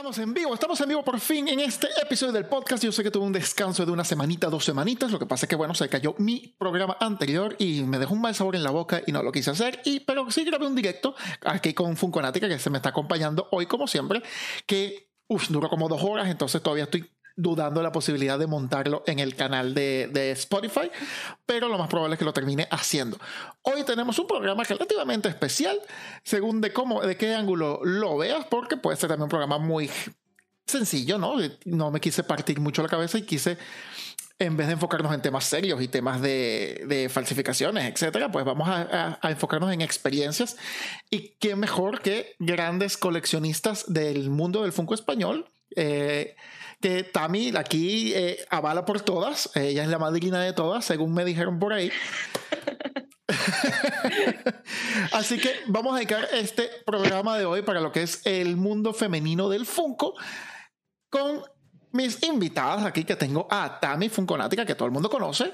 Estamos en vivo, estamos en vivo por fin en este episodio del podcast. Yo sé que tuve un descanso de una semanita, dos semanitas. Lo que pasa es que, bueno, se cayó mi programa anterior y me dejó un mal sabor en la boca y no lo quise hacer. Y, pero sí grabé un directo aquí con Funconática que se me está acompañando hoy, como siempre, que uf, duró como dos horas, entonces todavía estoy dudando la posibilidad de montarlo en el canal de, de, Spotify, pero lo más probable es que lo termine haciendo. Hoy tenemos un programa relativamente especial, según de cómo, de qué ángulo lo veas, porque puede ser también un programa muy sencillo, ¿no? No me quise partir mucho la cabeza y quise en vez de enfocarnos en temas serios y temas de, de falsificaciones, etcétera, pues vamos a, a, a, enfocarnos en experiencias. Y qué mejor que grandes coleccionistas del mundo del Funko español. Eh, que Tami aquí eh, avala por todas. Ella es la madrina de todas, según me dijeron por ahí. Así que vamos a dedicar este programa de hoy para lo que es el mundo femenino del Funko con mis invitadas aquí que tengo a Tami Funkonática, que todo el mundo conoce.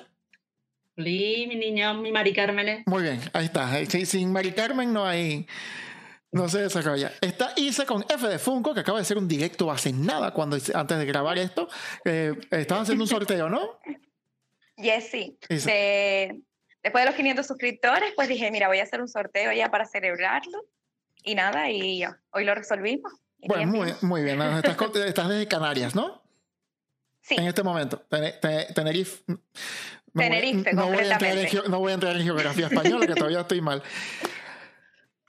Sí, mi niña, mi Mari Carmen. Muy bien, ahí está. Sin Mari Carmen no hay, no se desarrolla. Está Isa con F de Funko, que acaba de hacer un directo hace nada, cuando antes de grabar esto. Eh, estaba haciendo un sorteo, ¿no? Yes, sí. De, después de los 500 suscriptores, pues dije, mira, voy a hacer un sorteo ya para celebrarlo. Y nada, y hoy lo resolvimos. Bueno, muy, muy bien. Estás, estás desde Canarias, ¿no? Sí. En este momento. Tenerife. Tenerife, no voy, en, no voy a entrar en geografía española, que todavía estoy mal.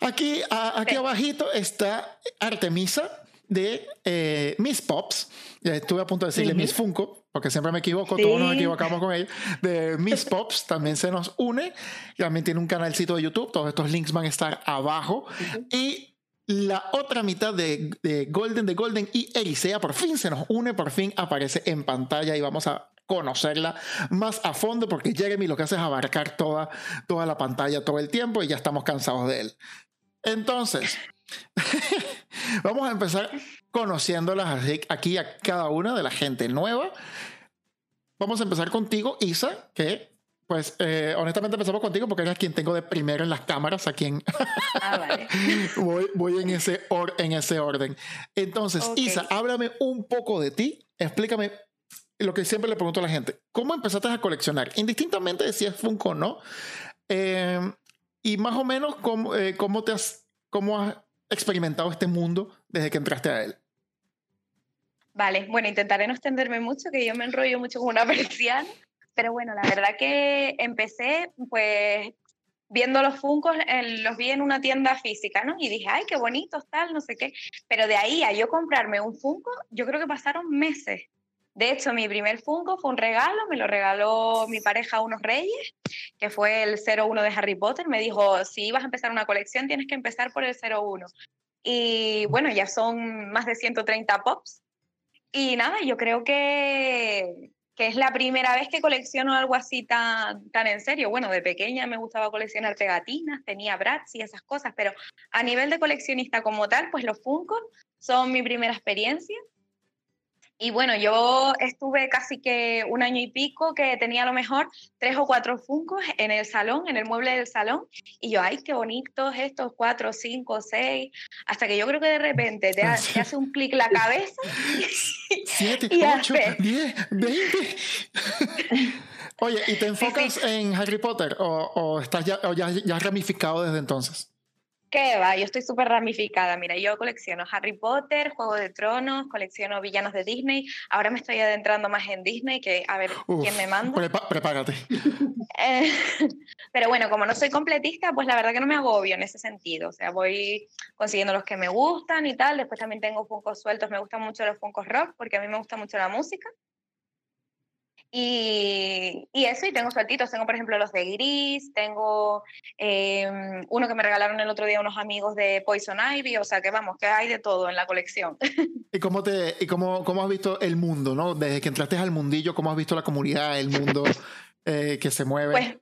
Aquí, a, aquí sí. abajito está Artemisa de eh, Miss Pops. Estuve a punto de decirle uh -huh. Miss Funko, porque siempre me equivoco, sí. todos nos equivocamos con ella. De Miss Pops también se nos une. También tiene un canalcito de YouTube. Todos estos links van a estar abajo. Uh -huh. Y la otra mitad de, de, Golden, de Golden y Erisea por fin se nos une, por fin aparece en pantalla y vamos a conocerla más a fondo porque Jeremy lo que hace es abarcar toda, toda la pantalla todo el tiempo y ya estamos cansados de él. Entonces, vamos a empezar conociéndolas aquí a cada una de la gente nueva. Vamos a empezar contigo, Isa, que pues eh, honestamente empezamos contigo porque eres quien tengo de primero en las cámaras, a quien ah, vale. voy, voy en, ese or, en ese orden. Entonces, okay. Isa, háblame un poco de ti, explícame lo que siempre le pregunto a la gente, ¿cómo empezaste a coleccionar? Indistintamente de si es Funko o no, eh, y más o menos cómo, eh, cómo, te has, cómo has experimentado este mundo desde que entraste a él. Vale, bueno, intentaré no extenderme mucho, que yo me enrollo mucho con una persiana. Pero bueno, la verdad que empecé pues viendo los Funcos, eh, los vi en una tienda física, ¿no? Y dije, ay, qué bonitos, tal, no sé qué. Pero de ahí a yo comprarme un Funko, yo creo que pasaron meses. De hecho, mi primer Funko fue un regalo, me lo regaló mi pareja unos reyes, que fue el 01 de Harry Potter. Me dijo, si ibas a empezar una colección, tienes que empezar por el 01. Y bueno, ya son más de 130 pops. Y nada, yo creo que, que es la primera vez que colecciono algo así tan, tan en serio. Bueno, de pequeña me gustaba coleccionar pegatinas, tenía Bratz y esas cosas, pero a nivel de coleccionista como tal, pues los Funkos son mi primera experiencia. Y bueno, yo estuve casi que un año y pico que tenía a lo mejor tres o cuatro Funkos en el salón, en el mueble del salón. Y yo, ay, qué bonitos estos, cuatro, cinco, seis. Hasta que yo creo que de repente te, ha, te hace un clic la cabeza. Siete, y ocho, diez, veinte. Oye, ¿y te enfocas sí, sí. en Harry Potter o, o estás ya, o ya, ya ramificado desde entonces? ¿Qué va? Yo estoy súper ramificada. Mira, yo colecciono Harry Potter, Juego de Tronos, colecciono villanos de Disney. Ahora me estoy adentrando más en Disney, que a ver Uf, quién me manda. Prepa prepárate. eh, pero bueno, como no soy completista, pues la verdad que no me agobio en ese sentido. O sea, voy consiguiendo los que me gustan y tal. Después también tengo funcos sueltos. Me gustan mucho los funcos rock, porque a mí me gusta mucho la música. Y, y, eso, y tengo sueltitos. Tengo, por ejemplo, los de Gris, tengo eh, uno que me regalaron el otro día unos amigos de Poison Ivy, o sea que vamos, que hay de todo en la colección. ¿Y cómo, te, y cómo, cómo has visto el mundo, no? Desde que entraste al mundillo, ¿cómo has visto la comunidad, el mundo eh, que se mueve? Pues,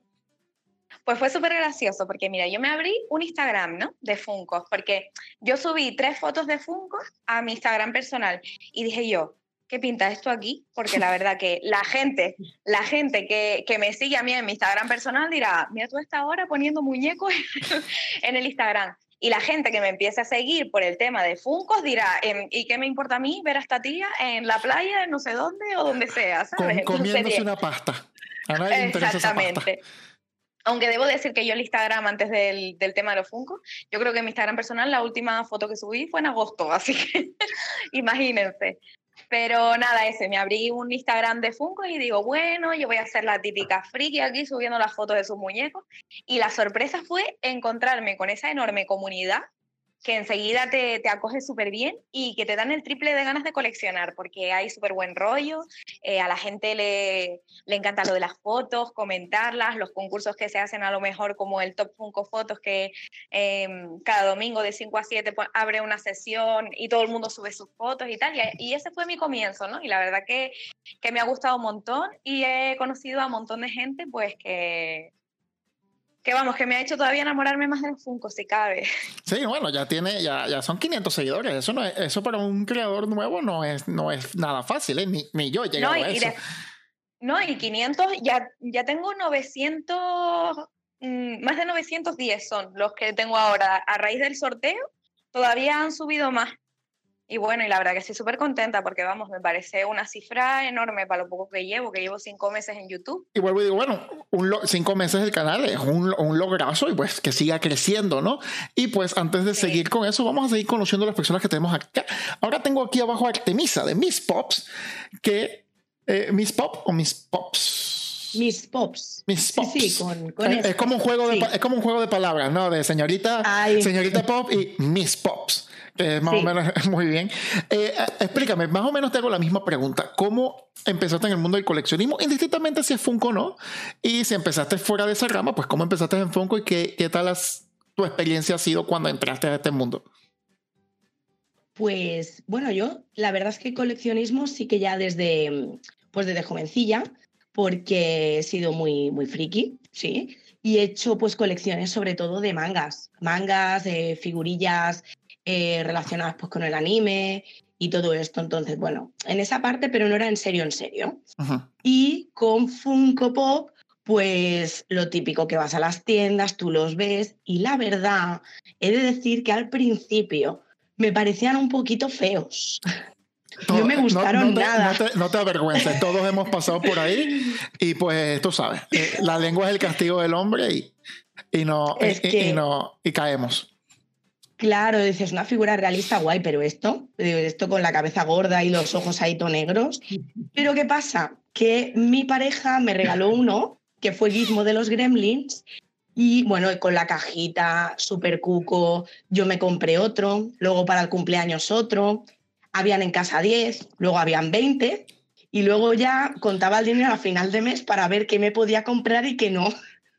pues fue súper gracioso, porque mira, yo me abrí un Instagram, ¿no? De Funkos, porque yo subí tres fotos de Funkos a mi Instagram personal y dije yo, ¿qué pinta esto aquí? Porque la verdad que la gente, la gente que, que, me sigue a mí en mi Instagram personal dirá, mira tú esta hora poniendo muñecos en el Instagram. Y la gente que me empiece a seguir por el tema de Funcos dirá, em, ¿y qué me importa a mí ver a esta tía en la playa, no sé dónde o donde sea? ¿sabes? comiéndose una pasta. A nadie le interesa Exactamente. Aunque debo decir que yo el Instagram, antes del, del, tema de los Funcos, yo creo que mi Instagram personal, la última foto que subí fue en agosto, así que imagínense. Pero nada, ese, me abrí un Instagram de Funko y digo, bueno, yo voy a hacer la típica friki aquí subiendo las fotos de sus muñecos. Y la sorpresa fue encontrarme con esa enorme comunidad que enseguida te, te acoge súper bien y que te dan el triple de ganas de coleccionar, porque hay súper buen rollo, eh, a la gente le, le, encanta lo de las fotos, comentarlas, los concursos que se hacen a lo mejor como el Top Funko Fotos, que em, cada domingo de 5 a 7 pues, abre una sesión y todo el mundo sube sus fotos y tal, y, ese fue mi comienzo, ¿no? Y la verdad que, que me ha gustado un montón y he conocido a un montón de gente pues que que vamos, que me ha hecho todavía enamorarme más del Funko, si cabe. Sí, bueno, ya tiene, ya, ya son 500 seguidores. Eso no es, eso para un creador nuevo no es, no es nada fácil, ¿eh? ni, ni, yo he llegado no, y, a eso. no, y 500, ya, ya tengo 900, mm, más de 910 son los que tengo ahora. A raíz del sorteo, todavía han subido más. Y bueno, y la verdad que estoy súper contenta porque, vamos, me parece una cifra enorme para lo poco que llevo, que llevo cinco meses en YouTube. Y vuelvo y digo, bueno, un cinco meses del canal es un, un, lograzo y pues que siga creciendo, ¿no? Y pues antes de seguir con eso, vamos a seguir conociendo a las personas que tenemos acá. Ahora tengo aquí abajo a Artemisa de Miss Pops, que... Eh, ¿Miss Pop o Miss Pops? Miss Pops. Miss Pops. Sí, con, con es, como un juego de, es como un juego de palabras, ¿no? De señorita, señorita Pop y Miss Pops más o menos muy bien. Eh, eh, explícame, más o menos te hago la misma pregunta. ¿Cómo empezaste en el mundo del coleccionismo? Indistintamente si es Funko o no. Y si empezaste fuera de esa rama, pues ¿cómo empezaste en Funko y qué, qué tal tu experiencia ha sido cuando entraste a este mundo? Pues bueno, yo la verdad es que coleccionismo sí que ya desde, pues desde jovencilla, porque he sido muy, muy friki, sí, y he hecho pues colecciones sobre todo de mangas, mangas, de figurillas, eh, relacionadas pues, con el anime y todo esto. Entonces, bueno, en esa parte, pero no era en serio, en serio. Y con Funko Pop, pues lo típico que vas a las tiendas, tú los ves y la verdad, he de decir que al principio me parecían un poquito feos. No, me gustaron nada. No te, avergüences, todos hemos pasado por ahí y pues tú sabes, eh, la lengua es el castigo del hombre y, y no, y, no, y caemos. Claro, dices, una figura realista guay, pero esto, esto con la cabeza gorda y los ojos ahí todo negros. Pero ¿qué pasa? Que mi pareja me regaló uno, que fue Gizmo de los Gremlins, y bueno, con la cajita, súper cuco, yo me compré otro, luego para el cumpleaños otro, habían en casa 10, luego habían 20, y luego ya contaba el dinero a final de mes para ver qué me podía comprar y qué no.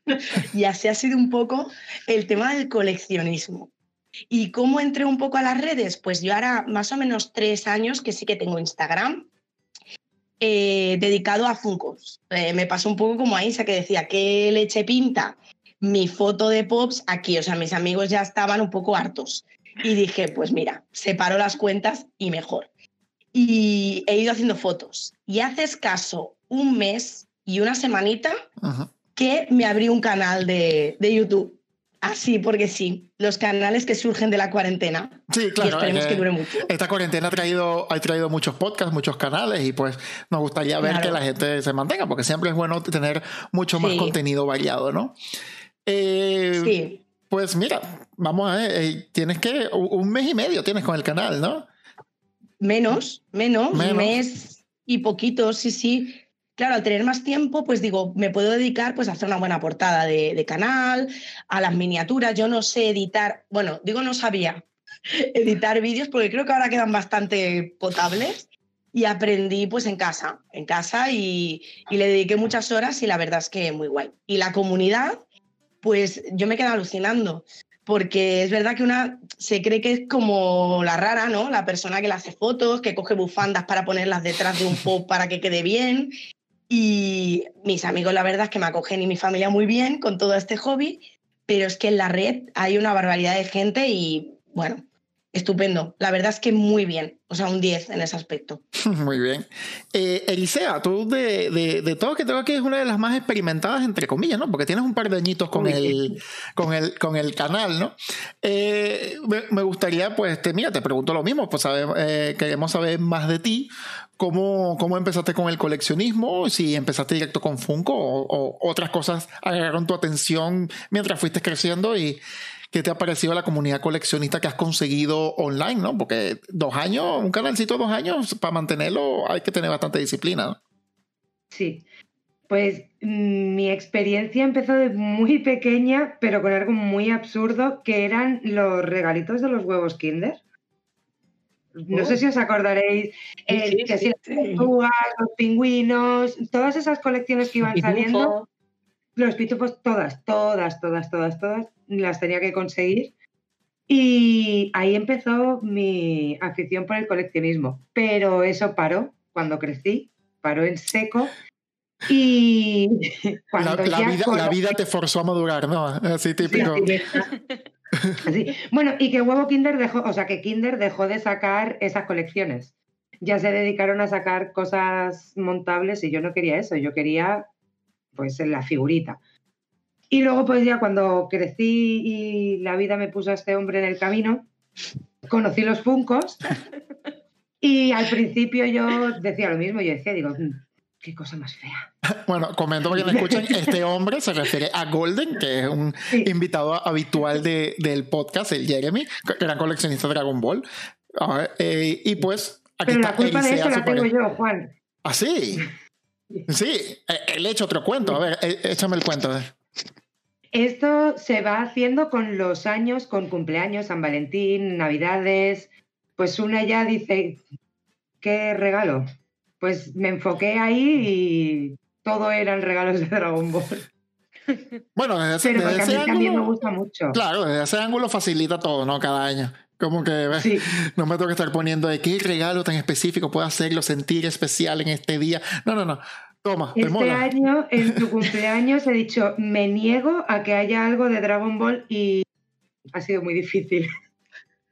y así ha sido un poco el tema del coleccionismo. ¿Y cómo entré un poco a las redes? Pues yo ahora más o menos tres años que sí que tengo Instagram eh, dedicado a Funkos. Eh, me pasó un poco como a Isa que decía, ¿qué leche pinta? Mi foto de Pops aquí, o sea, mis amigos ya estaban un poco hartos. Y dije, pues mira, separo las cuentas y mejor. Y he ido haciendo fotos. Y hace escaso un mes y una semanita que me abrí un canal de, de YouTube Ah, sí, porque sí. Los canales que surgen de la cuarentena. Sí, claro. Y esperemos que dure mucho. Esta cuarentena ha traído, ha traído muchos podcasts, muchos canales y pues nos gustaría ver que la gente se mantenga porque siempre es bueno tener mucho más contenido variado, ¿no? Eh, sí. Pues mira, vamos a ver, eh, tienes que, un mes y medio tienes con el canal, ¿no? Menos, menos, menos. un mes y poquito, sí, sí claro, al tener más tiempo, pues digo, me puedo dedicar pues, a hacer una buena portada de, canal, a las miniaturas. Yo no sé editar, bueno, digo no sabía editar vídeos porque creo que ahora quedan bastante potables y aprendí pues en casa, en casa y, y, le dediqué muchas horas y la verdad es que muy guay. Y la comunidad, pues yo me quedo alucinando porque es verdad que una se cree que es como la rara, ¿no? La persona que le hace fotos, que coge bufandas para ponerlas detrás de un pop para que quede bien y mis amigos, la verdad es que me acogen y mi familia muy bien con todo este hobby, pero es que en la red hay una barbaridad de gente y bueno, estupendo. La verdad es que muy bien. O sea, un 10 en ese aspecto. Muy bien. Eh, Elisea, tú de, de, de todo que tengo aquí es una de las más experimentadas, entre comillas, ¿no? Porque tienes un par de añitos con, el, con, el, con el canal, ¿no? Eh, me, gustaría, pues, te, mira, te pregunto lo mismo, pues eh, queremos saber más de ti. ¿Cómo, ¿Cómo empezaste con el coleccionismo? Si empezaste directo con Funko o, o otras cosas agarraron tu atención mientras fuiste creciendo y ¿Qué te ha parecido la comunidad coleccionista que has conseguido online, no? Porque dos años, un canalcito dos años, para mantenerlo hay que tener bastante disciplina, ¿no? Sí. Pues mm, mi experiencia empezó de muy pequeña, pero con algo muy absurdo, que eran los regalitos de los huevos Kinder. No sé si os acordaréis, que si las tortugas, los pingüinos, todas esas colecciones que iban saliendo. Los pitufos, todas, todas, todas, todas, todas, las tenía que conseguir. Y ahí empezó mi afición por el coleccionismo. Pero eso paró cuando crecí, paró en seco. Y cuando la, vida, la, vida, te forzó a madurar, ¿no? Así típico. Bueno, y que Huevo Kinder dejó, o sea, que Kinder dejó de sacar esas colecciones. Ya se dedicaron a sacar cosas montables y yo no quería eso, yo quería pues la figurita. Y luego pues ya cuando crecí y la vida me puso a este hombre en el camino, conocí los Funcos y al principio yo decía lo mismo, yo decía, digo, mm, qué cosa más fea. Bueno, comento para que me escuchen, este hombre se refiere a Golden, que es un invitado habitual de, del podcast, el Jeremy, gran coleccionista de Dragon Ball. Eh, y pues aquí Pero la culpa de eso la tengo yo, Juan. ¿Ah, sí? Sí, él hecho otro cuento. A ver, e, échame el cuento. Esto se va haciendo con los años, con cumpleaños, San Valentín, Navidades. Pues una ya dice, ¿qué regalo? Pues me enfoqué ahí y todo eran regalos de Dragon Ball. Bueno, desde, ese ángulo, me gusta mucho. Claro, desde ese ángulo facilita todo, ¿no? Cada año. Como que no me tengo que estar poniendo de qué regalo tan específico puedo hacerlo sentir especial en este día. No, no, no. Toma, este año, en tu cumpleaños, he dicho, me niego a que haya algo de Dragon Ball y ha sido muy difícil.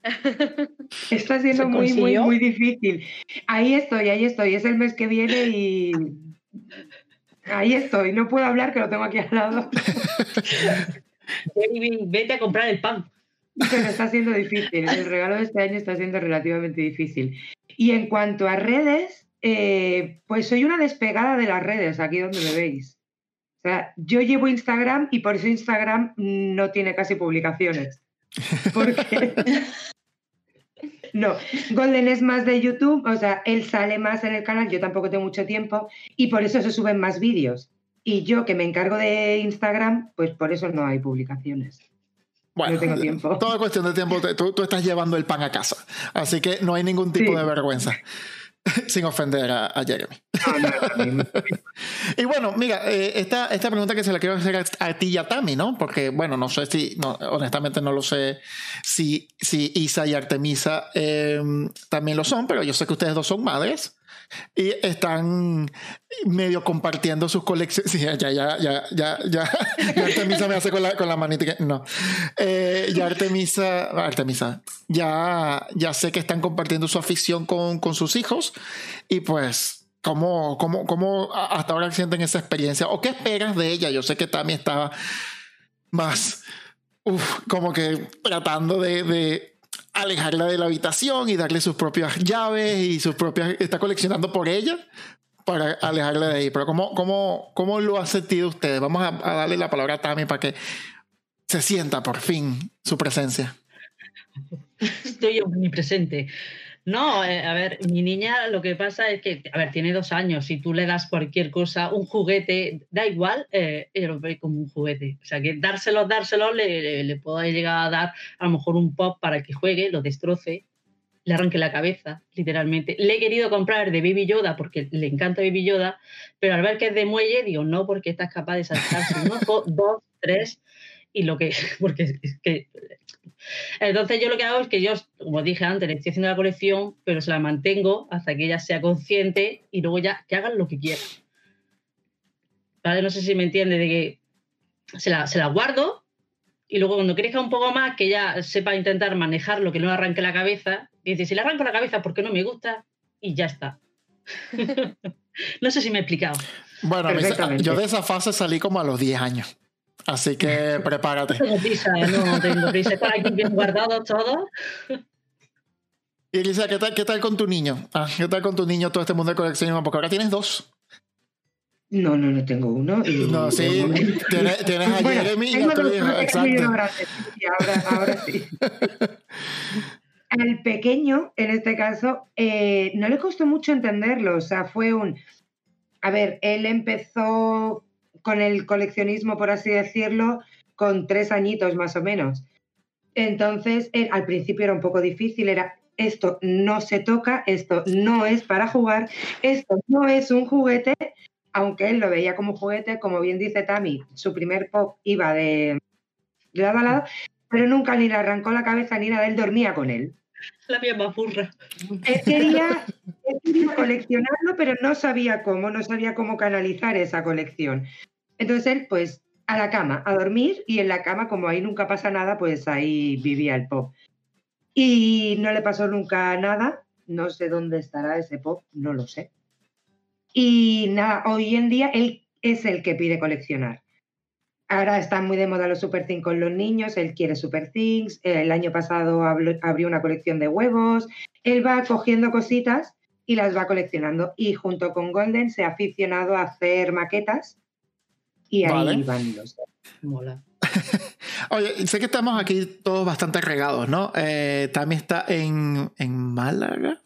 Está siendo muy, muy, muy difícil. Ahí estoy, ahí estoy. Es el mes que viene y ahí estoy. No puedo hablar, que lo tengo aquí al lado. Vete a comprar el pan. Pero está siendo difícil. El regalo de este año está siendo relativamente difícil. Y en cuanto a redes, eh, pues soy una despegada de las redes, aquí donde me veis. O sea, yo llevo Instagram y por eso Instagram no tiene casi publicaciones. Porque. No, Golden es más de YouTube, o sea, él sale más en el canal, yo tampoco tengo mucho tiempo y por eso se suben más vídeos. Y yo que me encargo de Instagram, pues por eso no hay publicaciones. Bueno, no tengo tiempo. toda cuestión de tiempo, tú, tú, estás llevando el pan a casa, así que no hay ningún tipo de vergüenza. Sin ofender a, Jeremy. y bueno, mira, eh, esta, esta pregunta que se la quiero hacer a, ti y a Tami, ¿no? Porque, bueno, no sé si, no, honestamente no lo sé si, si Isa y Artemisa eh, también lo son, pero yo sé que ustedes dos son madres y están medio compartiendo sus colecciones. Sí, ya, ya, ya, ya, ya, ya Artemisa me hace con la, con la manita que no. Eh, ya Artemisa, Artemisa, ya, ya sé que están compartiendo su afición con, con sus hijos y pues ¿Cómo, cómo, cómo hasta ahora sienten esa experiencia? ¿O qué esperas de ella? Yo sé que también estaba más, uf, como que tratando de, de alejarla de la habitación y darle sus propias llaves y sus propias... Está coleccionando por ella para alejarla de ahí. Pero ¿cómo, cómo, cómo lo ha sentido usted? Vamos a, darle la palabra a Tami para que se sienta por fin su presencia. Estoy presente no, eh, a ver, mi niña lo que pasa es que, a ver, tiene dos años, si tú le das cualquier cosa, un juguete, da igual, eh, lo ve como un juguete. O sea, que dárselo, dárselo, le, le, puedo llegar a dar a lo mejor un pop para que juegue, lo destroce, le arranque la cabeza, literalmente. Le he querido comprar de Baby Yoda porque le encanta Baby Yoda, pero al ver que es de muelle, digo, no, porque estás capaz de saltarse un ojo, dos, tres, y lo que, porque es que entonces yo lo que hago es que yo, como dije antes, le estoy haciendo la colección, pero se la mantengo hasta que ella sea consciente y luego ya que hagan lo que quieran. ¿Vale? No sé si me entiende de que se la, se la guardo Y luego cuando crezca un poco más, que ya sepa intentar manejarlo, que no arranque la cabeza, dice, si le arranco la cabeza porque no me gusta, y ya está. no sé si me he explicado. Bueno, yo de esa fase salí como a los 10 años. Así que prepárate. No tengo prisa, no tengo prisa. Está aquí bien guardado todo. Y Elisa, ¿qué tal, ¿qué tal con tu niño? Ah, ¿Qué tal con tu niño todo este mundo de coleccionismo? Porque ahora tienes dos. No, no, no tengo uno. no, sí, tienes, tienes, a Jeremy y a tu hijo. Exacto. ahora, ahora sí. Al pequeño, en este caso, eh, no le costó mucho entenderlo. O sea, fue un. A ver, él empezó con el coleccionismo, por así decirlo, con tres añitos más o menos. Entonces, él, al principio era un poco difícil, era esto no se toca, esto no es para jugar, esto no es un juguete, aunque él lo veía como juguete, como bien dice Tami, su primer pop iba de, lado a lado, pero nunca ni le arrancó la cabeza ni nada, él dormía con él. La misma furra. Él quería, quería coleccionarlo, pero no sabía cómo, no sabía cómo canalizar esa colección. Entonces él, pues, a la cama, a dormir, y en la cama, como ahí nunca pasa nada, pues ahí vivía el pop. Y no le pasó nunca nada, no sé dónde estará ese pop, no lo sé. Y nada, hoy en día él es el que pide coleccionar. Ahora están muy de moda los Super Things con los niños, él quiere Super Things, el año pasado abrió una colección de huevos, él va cogiendo cositas y las va coleccionando. Y junto con Golden se ha aficionado a hacer maquetas y ahí van los Mola. Oye, sé que estamos aquí todos bastante regados, ¿no? Eh, también está en, en Málaga.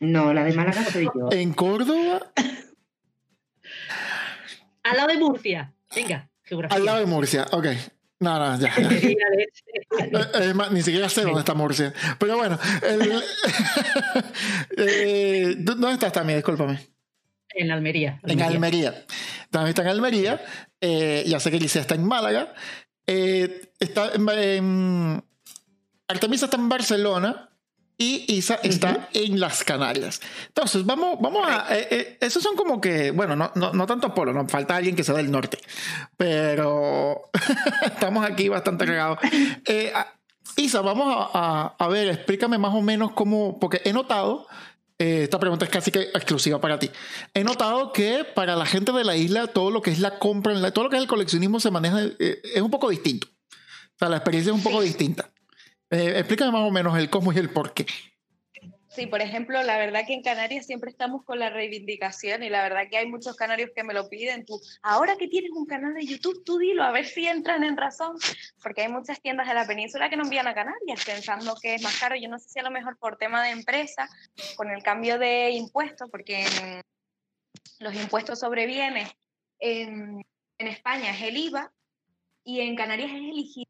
No, la de Málaga no soy yo. ¿En Córdoba? Al lado de Murcia. Venga, geografía. Al lado de Murcia, ok. No, no, ya. Eh, ni siquiera sé dónde está Murcia. Pero bueno. eh, ¿Dónde estás también? Discúlpame. En Almería. En Almería. También está en Almería. Eh, ya sé que Alicia está en Málaga. Eh, está en, Artemisa está en Barcelona y Isa está en las Canarias. Entonces, vamos, vamos a. Eh, esos son como que, bueno, no, no, no tanto polo, nos falta alguien que sea del norte, pero estamos aquí bastante regados. Isa, vamos a, a, ver, explícame más o menos cómo, porque he notado eh, esta pregunta es casi que exclusiva para ti. He notado que para la gente de la isla todo lo que es la compra, todo lo que es el coleccionismo se maneja, eh, es un poco distinto. O sea, la experiencia es un poco distinta. Eh, explícame más o menos el cómo y el por qué. Sí, por ejemplo, la verdad que en Canarias siempre estamos con la reivindicación y la verdad que hay muchos canarios que me lo piden. Tú, ahora que tienes un canal de YouTube, tú dilo, a ver si entran en razón, porque hay muchas tiendas de la península que no envían a Canarias pensando que es más caro. Yo no sé si a lo mejor por tema de empresa, con el cambio de impuestos, porque los impuestos sobre bienes en, en España es el IVA y en Canarias es el IGI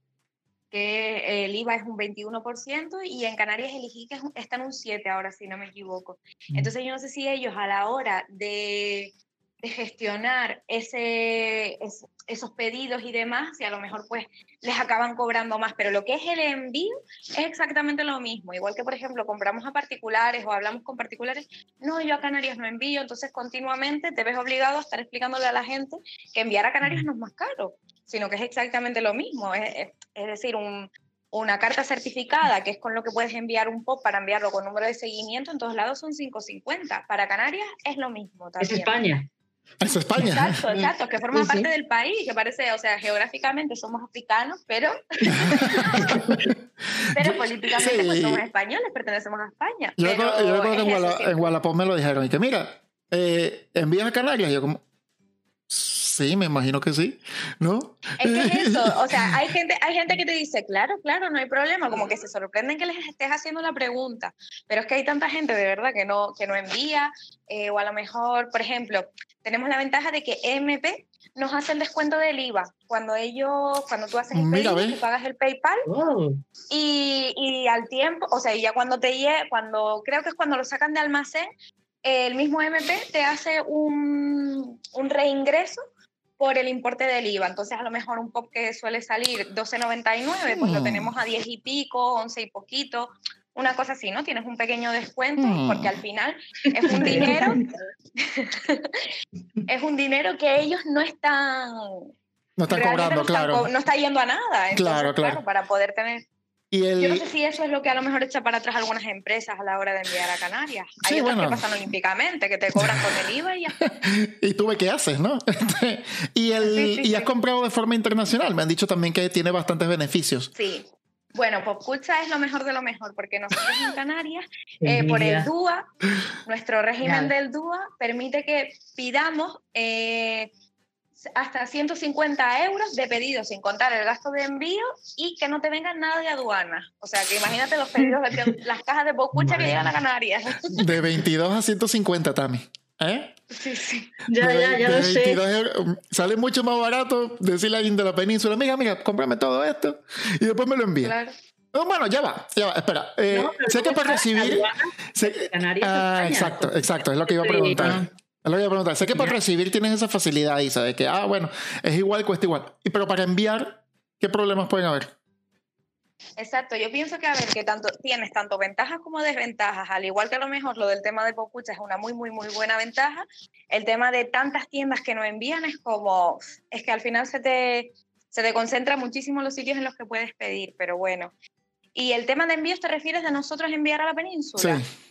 que el IVA es un 21% y en Canarias elegí que está en un 7 ahora, si no me equivoco. Mm. Entonces yo no sé si ellos a la hora de, de gestionar ese, esos pedidos y demás, si a lo mejor pues les acaban cobrando más, pero lo que es el envío es exactamente lo mismo. Igual que, por ejemplo, compramos a particulares o hablamos con particulares, no, yo a Canarias no envío, entonces continuamente te ves obligado a estar explicándole a la gente que enviar a Canarias no es más caro sino que es exactamente lo mismo. Es, es decir, un, una carta certificada, que es con lo que puedes enviar un POP para enviarlo con número de seguimiento, en todos lados son 550. Para Canarias es lo mismo. Es España. Es España. Exacto, exacto, que forma parte del país, que parece, o sea, geográficamente somos africanos, pero, pero políticamente pues somos españoles, pertenecemos a España. Yo, recuerdo que en, Guadalajara me lo dijeron, y que mira, eh, envías a Canarias, yo como, Sí, me imagino que sí, ¿no? Es que es eso, o sea, hay gente, hay gente que te dice, claro, claro, no hay problema, como que se sorprenden que les estés haciendo la pregunta, pero es que hay tanta gente de verdad que no, que no envía, eh, o a lo mejor, por ejemplo, tenemos la ventaja de que MP nos hace el descuento del IVA cuando ellos, cuando tú haces el pedido, tú pagas el PayPal y, y, al tiempo, o sea, y ya cuando te llegue, cuando creo que es cuando lo sacan de almacén, el mismo MP te hace un, un reingreso por el importe del IVA. Entonces, a lo mejor un pop que suele salir 12.99, pues lo mm. tenemos a 10 y pico, 11 y poquito, una cosa así, ¿no? Tienes un pequeño descuento mm. porque al final es un dinero, es un dinero que ellos no están No están cobrando, no, claro. no está yendo a nada. Entonces, Claro, claro. Para poder tener. Y el, Yo no sé si eso es lo que a lo mejor echa para atrás algunas empresas a la hora de enviar a Canarias. Hay Sí, otras bueno. que pasan olímpicamente, que te cobran con el IVA y ya. y tú ve qué haces, ¿no? y el, Sí, sí, y has comprado de forma internacional. Me han dicho también que tiene bastantes beneficios. Sí. Bueno, Popculcha es lo mejor de lo mejor, porque nosotros en Canarias, eh, por el. DUA, nuestro régimen del DUA permite que pidamos eh, hasta 150 euros de pedido sin contar el gasto de envío y que no te vengan nada de aduana. O sea, que imagínate los pedidos de las cajas de Popculcha que llegan a. Canarias. De 22 a 150, Tami. ¿Eh? Sí, sí. Ya, de, ya, ya de lo sé. 22 euros. Sale mucho más barato decirle a alguien de la península, mira, mira, cómprame todo esto y después me lo envía. Claro. No, bueno, ya va, ya va, espera. Eh, No, sé que ¿cómo para recibir... Aduana sé- de Canarias ah, España. exacto, exacto, es lo que iba a Sí. preguntar. Es lo que iba a preguntar. Sé que para recibir tienes esa facilidad y sabes que, ah, bueno, es igual, cuesta igual. Y pero para enviar, ¿qué problemas pueden haber? Exacto, yo pienso que a ver, que tanto tienes tanto ventajas como desventajas, al igual que a lo mejor lo del tema de Popucha es una muy, muy, muy buena ventaja, el tema de tantas tiendas que nos envían es como, es que al final se te, se te concentra muchísimo los sitios en los que puedes pedir, pero bueno. Y el tema de envíos, ¿te refieres de nosotros enviar a la península? Sí.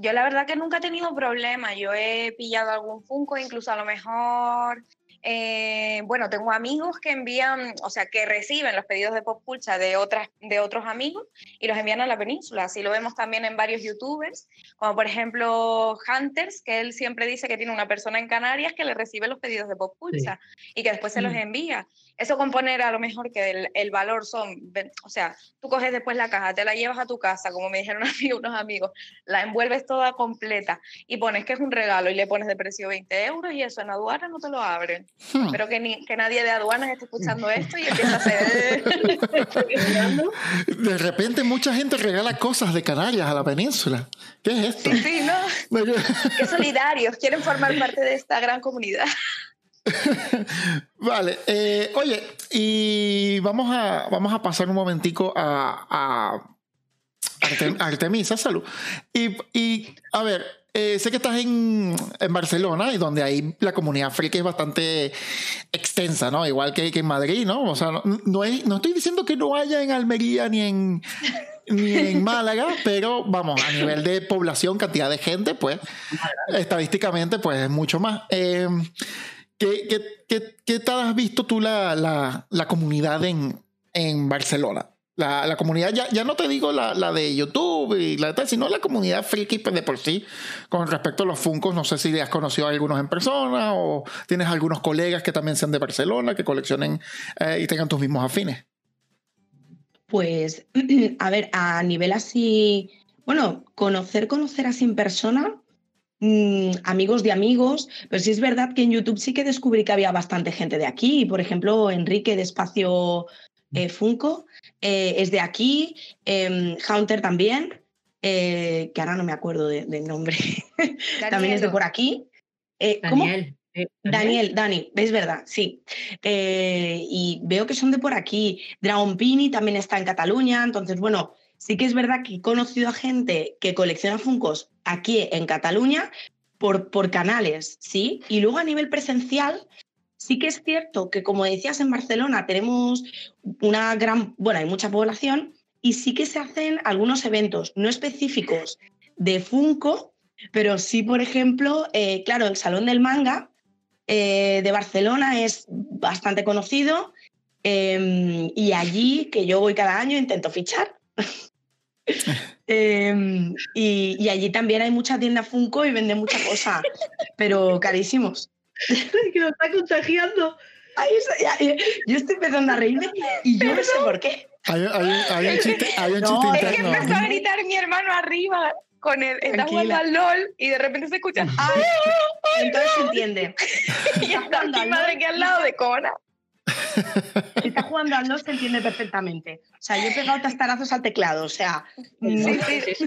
Yo la verdad que nunca he tenido problema. Yo he pillado algún Funko, incluso a lo mejor, eh, bueno, tengo amigos que envían, o sea, que reciben los pedidos de Pop Culture de, otras, de otros amigos y los envían a la península. Así lo vemos también en varios youtubers, como por ejemplo Hunters, que él siempre dice que tiene una persona en Canarias que le recibe los pedidos de Pop Culture y que después se los Mm. envía. Eso con poner a lo mejor que el, el valor son, o sea, tú coges después la caja, te la llevas a tu casa, como me dijeron a mí unos amigos, la envuelves toda completa y pones que es un regalo y le pones de precio 20 euros y eso en aduana no te lo abren. Hmm. Espero que, ni, que nadie de aduanas esté escuchando esto y empiece a hacer... De repente mucha gente regala cosas de Canarias a la península. ¿Qué es esto? sí, sí, ¿no? Qué solidarios, quieren formar parte de esta gran comunidad. Vale, eh, oye, y vamos a, vamos a pasar un momentico a, a Artem- Artemisa, salud. Y, y, a ver, eh, sé que estás en, en Barcelona y donde ahí la comunidad friki es bastante extensa, ¿no? Igual que, que en Madrid, ¿no? O sea, no, no, no estoy diciendo que no haya en Almería ni en, ni en Málaga, pero vamos, a nivel de población, cantidad de gente, pues estadísticamente, pues es mucho más. Eh, ¿Qué, qué, qué, qué tal has visto tú la, la, la comunidad en, en Barcelona? La, la comunidad, ya, ya no te digo la, la de YouTube y la de tal, sino la comunidad friki pues, de por sí, con respecto a los Funcos. No sé si has conocido a algunos en persona o tienes algunos colegas que también sean de Barcelona, que coleccionen eh, y tengan tus mismos afines. Pues, a ver, a nivel así, bueno, conocer, conocer así en persona, mm, amigos de amigos, pero sí es verdad que en YouTube sí que descubrí que había bastante gente de aquí. Por ejemplo, Enrique de Espacio eh, Funko eh, es de aquí, em, Hunter también, eh, que ahora no me acuerdo de- del nombre, también es de por aquí. ¿cómo? Daniel. Daniel, Dani, es verdad, sí. Eh, y veo que son de por aquí. Dragon Pini también está en Cataluña, entonces, bueno, sí que es verdad que he conocido a gente que colecciona Funcos aquí en Cataluña por, por canales, ¿sí? Y luego a nivel presencial, sí que es cierto que, como decías, en Barcelona tenemos una gran, bueno, hay mucha población y sí que se hacen algunos eventos no específicos de Funko, pero sí, por ejemplo, eh, claro, el Salón del Manga eh, de Barcelona es bastante conocido eh, y allí, que yo voy cada año, intento fichar. Eh, y, y allí también hay mucha tienda Funko y venden mucha cosa, pero carísimos. que lo está contagiando. Ay, eso- ya- ya- yo estoy empezando a reírme y yo no sé por qué. Hay, hay hay un chiste, hay un No, chiste es Es que interno. empezó a gritar mi hermano arriba con él, está jugando al LOL y de repente se escucha Ay, entonces se entiende. y está mi madre que al lado de Cona. Si está jugando al LOL se entiende perfectamente. O sea, yo he pegado tastarazos al teclado, o sea. mm, Sí, sí.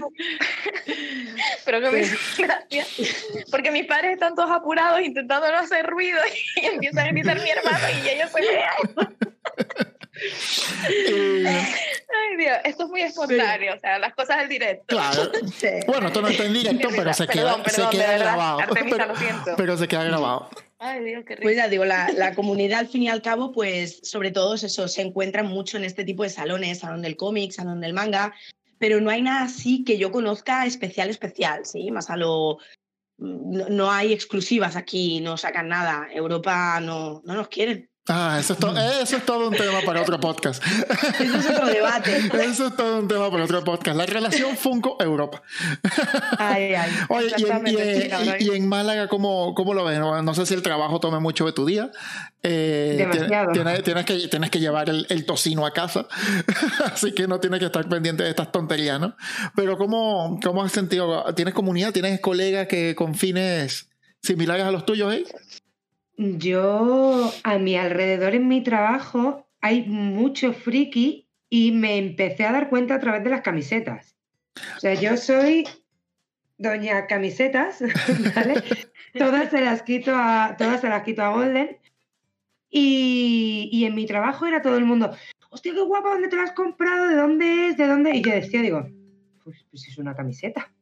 Pero que me. Porque mis padres están todos apurados intentando no hacer ruido y empieza a gritar mi hermano y ellos se vean. Eh, Ay, Dios, esto es muy espontáneo, o sea, las cosas del directo. claro. sí. Bueno, esto no está en directo, pero se Perdón, queda, perdón, grabado. Artemisa, pero, lo siento. pero se queda grabado. Ay, Dios, qué rico. Pues ya digo, la, la comunidad al fin y al cabo, pues sobre todo eso, se encuentra mucho en este tipo de salones, salón del cómic, salón del manga, pero no hay nada así que yo conozca especial, especial, ¿sí? Más a lo... No, no hay exclusivas aquí, no sacan nada. Europa no, no nos quieren. Ah, eso es, to- eso es todo un tema para otro podcast. Eso es otro debate. Eso es todo un tema para otro podcast. La relación Funko-Europa. Ay, ay. Oye, y en, y en- y- y Málaga, ¿cómo, cómo lo ves? No, no sé si el trabajo tome mucho de tu día. Eh, Demasiado. Tienes, tienes que, tienes que llevar el, el tocino a casa, así que no tienes que estar pendiente de estas tonterías, ¿no? Pero ¿cómo, cómo has sentido? ¿Tienes comunidad? ¿Tienes colegas que con fines similares a los tuyos, eh? Yo, a mi alrededor en mi trabajo, hay mucho friki y me empecé a dar cuenta a través de las camisetas. O sea, yo soy doña camisetas, ¿vale? todas se las quito a, todas se las quito a Golden. Y, y en mi trabajo era todo el mundo, hostia, qué guapa, ¿dónde te la has comprado? ¿De dónde es? ¿De dónde? Y yo decía, digo, pues, pues es una camiseta.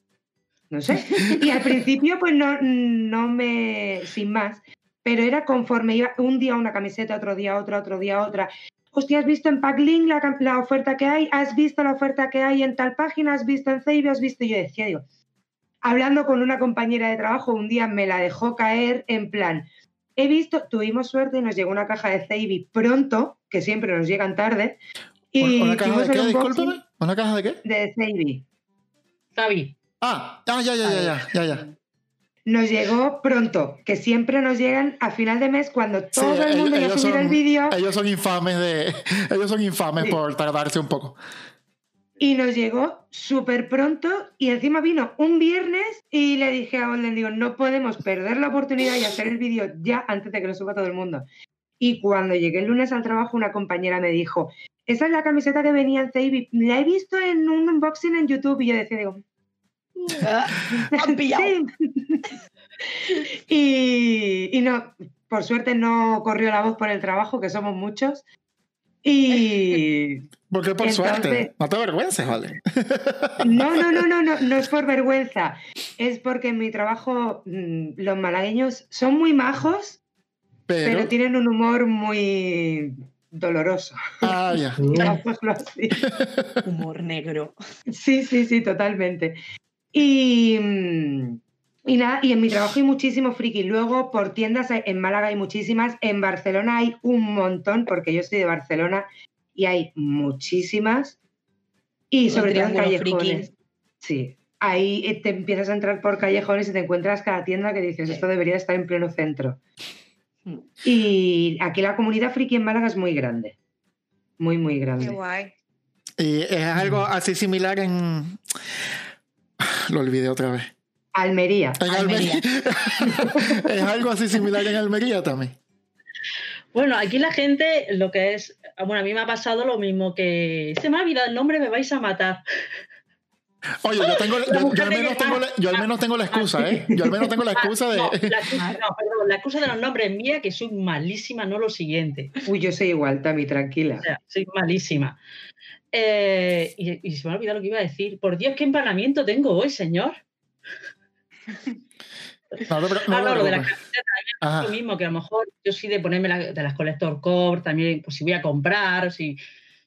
No sé. Y al principio, pues no, no me, sin más, pero era conforme iba un día una camiseta, otro día otra, otro día otra. Hostia, ¿has visto en Packlink la, oferta que hay? ¿Has visto la oferta que hay en tal página? ¿Has visto en Zeibe? ¿Has visto? Y yo decía, digo, hablando con una compañera de trabajo, un día me la dejó caer en plan, he visto, tuvimos suerte y nos llegó una caja de Zeibe pronto, que siempre nos llegan tarde, y ¿Una caja de qué? Discúlpame. ¿Una caja de qué? de Zeibe. Xavi, Ah, ah ya, ya, ya, ya, ya, ya. Nos llegó pronto, que siempre nos llegan a final de mes cuando todo el mundo ya son- el vídeo Ellos son infames de. Ellos son infames Sí. por tardarse un poco. y nos llegó súper pronto y encima vino un viernes y le dije a Golden, digo, no podemos perder la oportunidad y hacer el vídeo ya antes de que lo suba todo el mundo. Y cuando llegué el lunes al trabajo, una compañera me dijo, esa es la camiseta que venía en la he visto en un unboxing en YouTube y yo decía, digo, han pillado. Sí. y, y no, por suerte no corrió la voz por el trabajo, que somos muchos. Y Porque por Entonces- suerte. No te avergüences, vale. no, no, no, no, no, no es por vergüenza. Es porque en mi trabajo mm, los malagueños son muy majos, Pero. pero tienen un humor muy doloroso. Ah, ya. así. Humor negro. Sí, sí, sí, totalmente. Y, mm, y nada, y en mi trabajo hay muchísimo friki. Luego por tiendas en Málaga hay muchísimas, en Barcelona hay un montón, porque yo soy de Barcelona y hay muchísimas. Y sobre todo en callejones. friki. Sí. Ahí eh, te empiezas a entrar por callejones y te encuentras cada tienda que dices, esto debería estar en pleno centro. Mm. Y aquí la comunidad friki en Málaga es muy grande. Muy, muy Qué grande. guay. Y es algo así similar en. Lo olvidé otra vez. Almería. En Almería. es algo así similar en Almería también. Bueno, aquí la gente, lo que es. Bueno, a mí me ha pasado lo mismo que. Se me ha olvidado el nombre, me vais a matar. Oye, yo, tengo, La yo, mujer yo al menos tengo la, yo al menos tengo la excusa, ¿eh? Yo al menos tengo la excusa de. No, la excusa, no, perdón, la excusa de los nombres mía, que soy malísima, no lo siguiente. Uy, yo soy igual, Tami, tranquila. O sea, soy malísima. Eh, y, y se me ha olvidado lo que iba a decir. Por Dios, qué empanamiento tengo hoy, señor. No, pre- no ah, no, lo de las camisetas, lo mismo, que a lo mejor yo soy de ponerme la- de las Collector Core, también, pues si voy a comprar, si,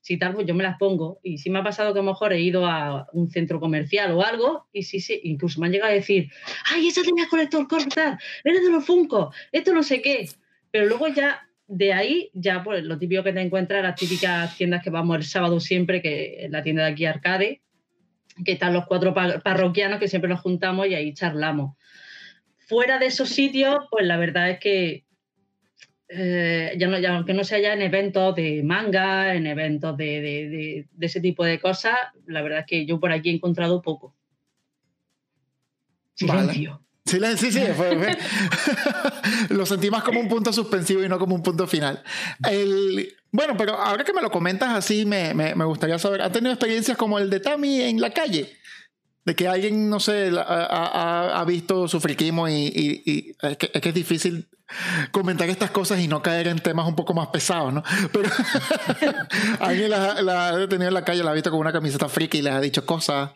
si tal, pues yo me las pongo. Y sí me ha pasado que a lo mejor he ido a un centro comercial o algo, y sí, sí, incluso me han llegado a decir, ay, esa Collector Core, tal, eres de los Funko, esto no sé qué. Pero luego ya, de ahí, ya pues lo típico que te encuentras, las típicas tiendas que vamos el sábado siempre, que es la tienda de aquí Arcade, que están los cuatro pa- parroquianos que siempre nos juntamos y ahí charlamos fuera de esos sitios, pues la verdad es que eh, ya no, ya, aunque no sea ya en eventos de manga, en eventos de, de- de- de ese tipo de cosas, la verdad es que yo por aquí he encontrado poco. Vale. Silencio. Sí, sí, fue- fue. lo sentí más como un punto suspensivo y no como un punto final. El, bueno, pero ahora que me lo comentas así, me, me, me gustaría saber, ¿han tenido experiencias como el de Tami en la calle? De que alguien, no sé, ha, ha- ha visto su friquismo y, y- y es, que, es que es difícil comentar estas cosas y no caer en temas un poco más pesados, ¿no? Pero alguien la, la ha tenido en la calle, la ha visto con una camiseta friki y les ha dicho cosas.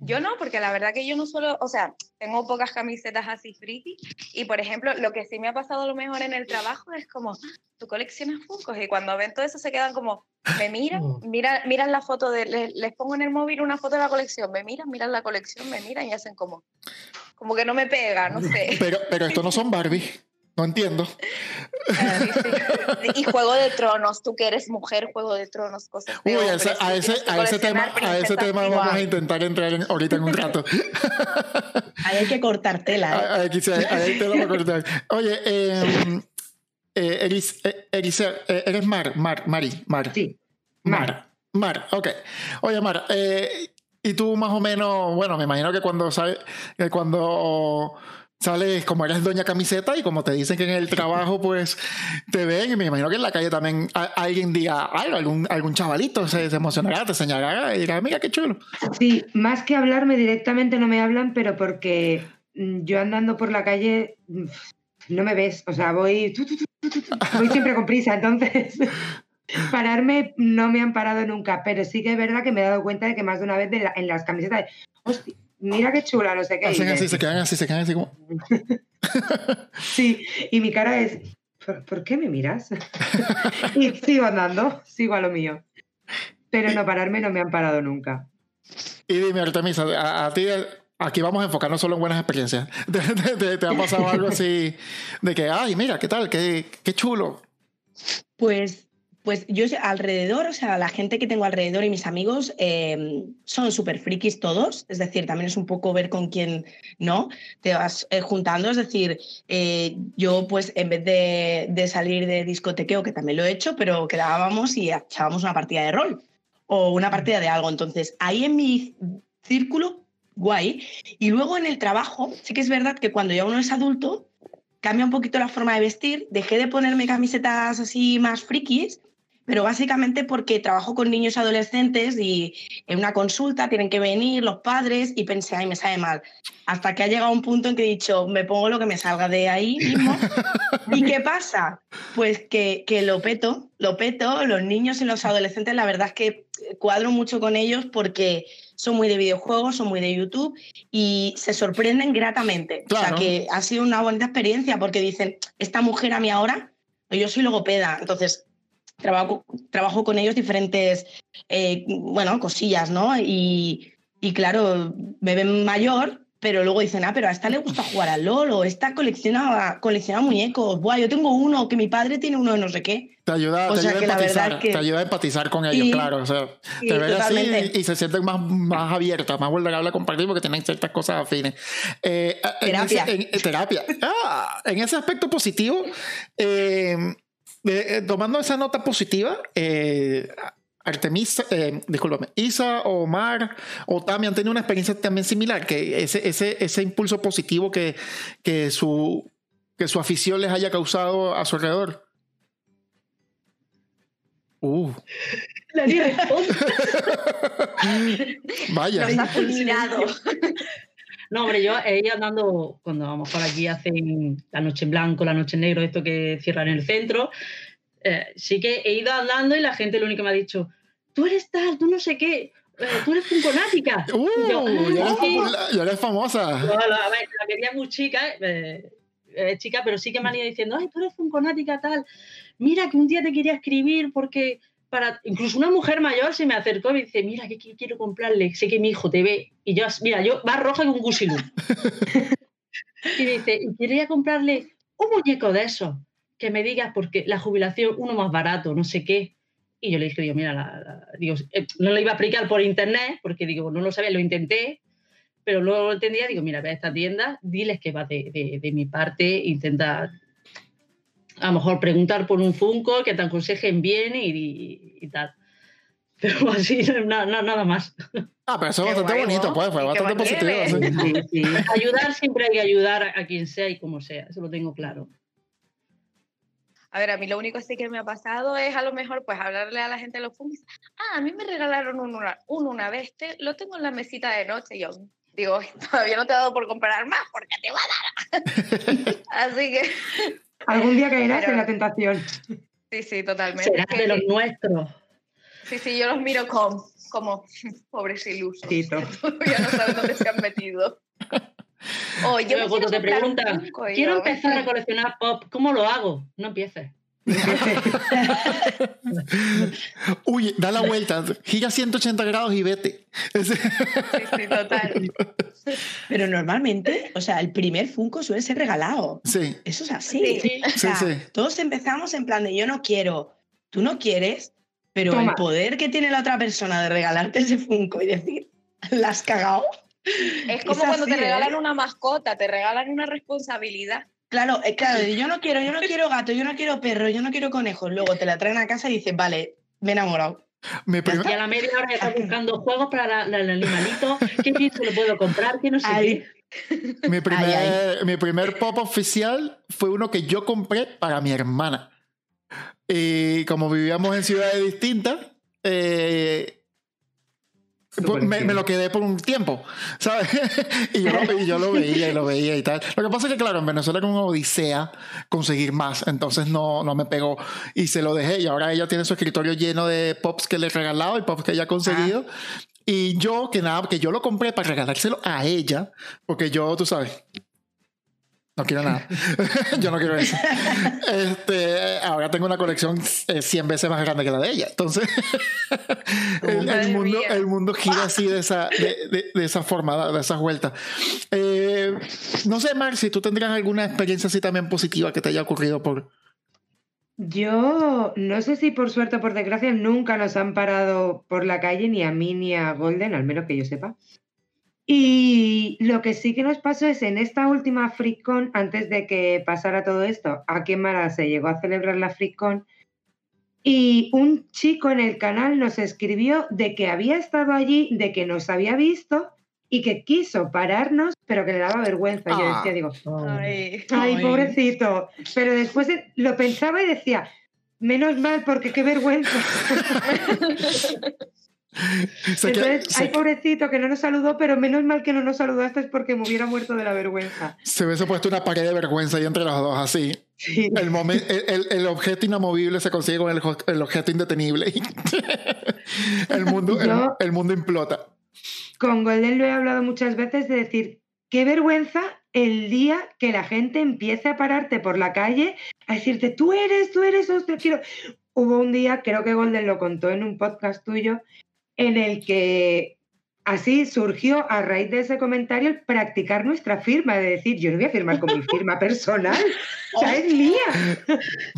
Yo no, porque la verdad que yo no solo, o sea, tengo pocas camisetas así friki y por ejemplo, lo que sí me ha pasado lo mejor en el trabajo es como, tú coleccionas Funkos y cuando ven todo eso se quedan como, me miran, miran, miran la foto de, les, les pongo en el móvil una foto de la colección, me miran, miran la colección, me miran y hacen como, como que no me pega, no sé. Pero, pero esto no son Barbie. No entiendo. Sí. Y Juego de Tronos, tú que eres mujer, Juego de Tronos, cosas Uy, a ese, a tú ese, tienes que a ese tema, a ese tema igual. vamos a intentar entrar en- ahorita en un rato. Ahí hay que cortar tela, ¿eh? Ah, Aquí sí, ahí- ahí te lo voy a cortar. Oye, eh, eh, Eris, eh, Erisa, eh, eres Mar, Mar, Mari, Mar. Sí. Mar. Mar, ok. Oye, Mar, eh, y tú más o menos, bueno, me imagino que cuando que cuando sales, como eres doña camiseta y como te dicen que en el trabajo pues te ven. Y me imagino que en la calle también alguien diga algo, algún, algún chavalito se, se emocionará, te señalará y dirá, mira qué chulo. Sí, más que hablarme directamente no me hablan, pero porque mm, yo andando por la calle mm, no me ves, o sea, voy, voy siempre con prisa, entonces pararme no me han parado nunca, pero sí que es verdad que me he dado cuenta de que más de una vez en las camisetas, hostia, mira qué chula, no sé qué. Hacen así, se quedan así, se quedan así como... Sí, y mi cara es, ¿por, por qué me miras? y sigo andando, sigo a lo mío. Pero no pararme no me han parado nunca. Y dime, Artemisa, a, a ti aquí vamos a enfocarnos solo en buenas experiencias. ¿Te, te- te- te ha pasado algo así de que, ay, mira, qué tal, qué, qué chulo? Pues, pues yo alrededor, o sea, la gente que tengo alrededor y mis amigos eh, son súper frikis todos, es decir, también es un poco ver con quién no. Te vas eh, juntando, es decir, eh, yo pues en vez de, de salir de discotequeo, que también lo he hecho, pero quedábamos y echábamos una partida de rol o una partida de algo, entonces ahí en mi círculo, guay, y luego en el trabajo, sí que es verdad que cuando ya uno es adulto, cambia un poquito la forma de vestir, dejé de ponerme camisetas así más frikis, pero básicamente porque trabajo con niños adolescentes y en una consulta tienen que venir los padres y pensé, ay, me sabe mal. Hasta que ha llegado un punto en que he dicho, me pongo lo que me salga de ahí mismo. ¿Y qué pasa? Pues que, que lo peto, lo peto, los niños y los adolescentes, la verdad es que cuadro mucho con ellos porque son muy de videojuegos, son muy de YouTube y se sorprenden gratamente. O Claro. sea que ha sido una bonita experiencia porque dicen, esta mujer a mí ahora, yo soy logopeda, entonces trabajo, trabajo con ellos diferentes, eh, bueno, cosillas, ¿no? Y, y claro, me ven mayor, pero luego dicen, ah, pero a esta le gusta jugar al LOL o esta colecciona, colecciona muñecos, Buah, yo tengo uno, que mi padre tiene uno de no sé qué. Te ayuda, O te sea ayuda a que verdad empatizar, es que- te ayuda a empatizar con ellos, Sí. claro. O sea, Sí, te ven así y, y se sienten más, más abiertas, más vulnerables a compartir porque tienen ciertas cosas afines. Eh, en Terapia. ese- en- en terapia. Ah, en ese aspecto positivo, eh, de- eh, tomando esa nota positiva, eh, Artemisa, eh, discúlpame, Isa Omar o Tami han tenido una experiencia también similar, que ese, ese, ese impulso positivo que, que, su, que su afición les haya causado a su alrededor. Uh, responde. vaya. Nos ha fulminado. No, hombre, yo he ido andando, cuando vamos por aquí hacen la noche en blanco, la noche en negro, esto que cierran en el centro, eh, sí que he ido andando y la gente lo único que me ha dicho, tú eres tal, tú no sé qué, eh, tú eres funconática. Uh, yo, "Ah, ya, eres, sí". popular- ya eres famosa. No, no, a ver, la quería muy chica, eh, eh, chica, pero sí que me han ido diciendo, ay, tú eres funconática tal, mira que un día te quería escribir porque para, incluso una mujer mayor se me acercó y me dice, mira, ¿qué, qué quiero comprarle? Sé que mi hijo te ve, y yo, mira, yo más roja que un gusilú. y me dice, y quería comprarle un muñeco de esos, que me digas, porque la jubilación, uno más barato, no sé qué. Y yo le dije, digo, mira, la- la- digo, eh, no lo iba a aplicar por internet, porque digo, no lo sabía, lo intenté, pero luego lo entendía, digo, mira, ve a esta tienda, diles que va de, de- de mi parte, intenta a lo mejor preguntar por un Funko, que te aconsejen bien y, y- y tal. Pero así, na- na- nada más. Ah, pero eso es bastante guay, bonito, ¿no? pues, fue bastante positivo. sí. Ayudar siempre hay que ayudar a, quien sea y como sea, eso lo tengo claro. A ver, a mí lo único sí que me ha pasado es a lo mejor pues hablarle a la gente de los Funkis. Ah, a mí me regalaron uno una, uno una vez, te- lo tengo en la mesita de noche. Y yo digo, todavía no te ha dado por comprar más porque te va a dar. Así que Algún día caerás Pero- en la tentación. sí, sí, totalmente. Será Que de los nuestros. sí, sí, yo los miro con, como pobres ilusos. Tito. ya no saben dónde se han metido. Oh, yo Pero me cuando quiero te preguntan, quiero empezar a coleccionar pop, ¿cómo lo hago? No empieces. Uy, da la vuelta, gira 180 grados y vete. Ese- Sí, sí, total. Pero normalmente, o sea, el primer Funko suele ser regalado. Sí, Eso es así. Sí. O sí, sea, sí. Todos empezamos en plan de yo no quiero, tú no quieres, pero Toma. el poder que tiene la otra persona de regalarte ese Funko y decir, la has cagado. Es como Es cuando así, te regalan ¿eh? una mascota, te regalan una responsabilidad. Claro, eh, claro, yo no quiero, yo no quiero gato, yo no quiero perro, yo no quiero conejos. Luego te la traen a casa y dices, vale, me he enamorado. Prim- Y a la media hora ya estás buscando juegos para la- la- el animalito. ¿Qué pienso lo puedo comprar? ¿Qué no sé Ahí. qué? mi primer, Ay, mi primer pop oficial fue uno que yo compré para mi hermana. Y como vivíamos en ciudades distintas, eh, me, me lo quedé por un tiempo, ¿sabes? y, yo lo, y yo lo veía y lo veía y tal. Lo que pasa es que, claro, en Venezuela era una odisea conseguir más, entonces no, no me pegó y se lo dejé. Y ahora ella tiene su escritorio lleno de pops que le he regalado y pops que ella ha conseguido. Y yo, que nada, que yo lo compré para regalárselo a ella, porque yo, tú sabes, no quiero nada. yo no quiero eso. Este, ahora tengo una colección eh, 100 veces más grande que la de ella. Entonces, el, mundo, el mundo gira así de esa, de, de- de esa forma, de esas vueltas. Eh, no sé, Mar, si tú tendrás alguna experiencia así también positiva que te haya ocurrido por... Yo no sé si por suerte o por desgracia nunca nos han parado por la calle, ni a mí ni a Golden, al menos que yo sepa. Y lo que sí que nos pasó es en esta última FreakCon, antes de que pasara todo esto, a Quemara se llegó a celebrar la FreakCon, y un chico en el canal nos escribió de que había estado allí, de que nos había visto y que quiso pararnos, pero que le daba vergüenza. Yo Ah. decía, digo, Ay. Ay, Ay. pobrecito. Pero después lo pensaba y decía, menos mal, porque qué vergüenza. Entonces, sé ay, que pobrecito, que no nos saludó, pero menos mal que no nos saludaste porque me hubiera muerto de la vergüenza. se hubiese puesto una pared de vergüenza ahí entre los dos, así. Sí. El, momen- el, el- objeto inamovible se consigue con el, el objeto indetenible. el, mundo, el- Yo- el mundo implota. Con Golden lo he hablado muchas veces de decir, qué vergüenza el día que la gente empiece a pararte por la calle a decirte, tú eres, tú eres, ostras, quiero. Hubo un día, creo que Golden lo contó en un podcast tuyo, en el que así surgió a raíz de ese comentario el practicar nuestra firma, de decir, yo no voy a firmar con mi firma personal, o sea, es mía.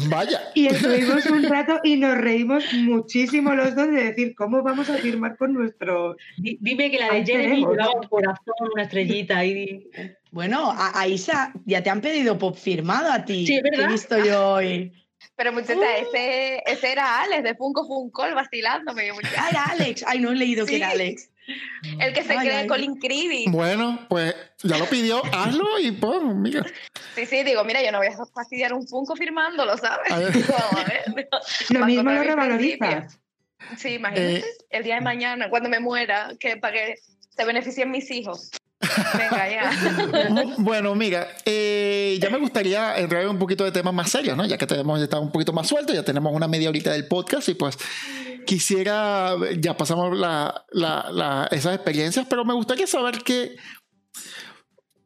Vaya. Y estuvimos un rato y nos reímos muchísimo los dos de decir, ¿cómo vamos a firmar con nuestro... Di- Dime que la de Jeremy llevaba un corazón, una estrellita ahí. Bueno, a, a Isa ya te han pedido pop firmado a ti. Sí, es verdad. He visto yo hoy. Pero muchacha, ese, ese era Alex de Funko Funcol vacilándome. muchacha. Ay, Alex. Ay, no he leído que era Alex. El que se Ay, cree ay. Colin Creevy. Bueno, pues ya lo pidió, hazlo y pues, mira. Sí, sí, digo, mira, yo no voy a fastidiar un Funko firmándolo, ¿sabes? A ver. Vamos a ver. Lo mismo lo revalorizas. Sí, imagínate, Eh. el día de mañana, cuando me muera, que para que se beneficien mis hijos. Venga, ya. Bueno, mira, eh, ya me gustaría entrar en un poquito de temas más serios, ¿no? Ya que tenemos, ya un poquito más suelto, ya tenemos una media horita del podcast y pues quisiera, ya pasamos la, la- esas experiencias, pero me gustaría saber que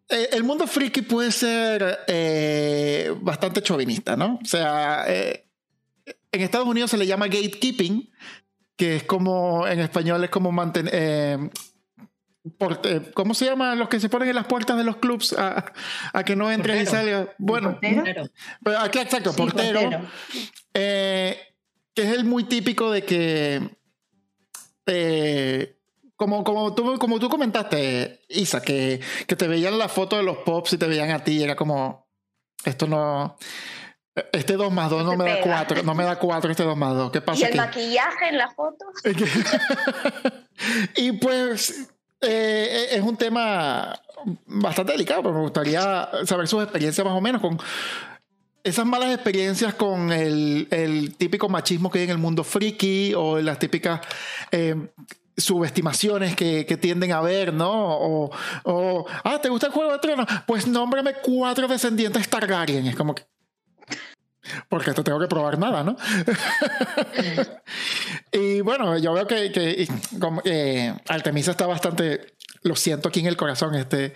eh, el mundo friki puede ser eh, bastante chauvinista, ¿no? O sea, en Estados Unidos se le llama gatekeeping, que es como, en español es como mantener... por- eh, ¿Cómo se llama los que se ponen en las puertas de los clubs a, a que no entres y Portero. salgas? Bueno, ¿Portero? Aquí exacto, Sí, portero, portero. eh, que es el muy típico de que, eh, como, como, tú, como tú comentaste, Isa, que, que te veían la foto de los pops y te veían a ti, y era como, esto no, este 2 más 2 No me da pega. 4, no me da 4 este 2 más 2, ¿qué Y pasa el aquí? maquillaje en la foto. y pues eh, es un tema bastante delicado, pero me gustaría saber sus experiencias más o menos con esas malas experiencias con el, típico machismo que hay en el mundo friki o las típicas eh, subestimaciones que, tienden a ver, ¿no? O, o, ah, ¿te gusta el Juego de Tronos? Pues nómbrame cuatro descendientes Targaryen. Es como que... porque esto tengo que probar nada, ¿no? y bueno, yo veo que, que como, eh, Artemisa está bastante, lo siento aquí en el corazón, este,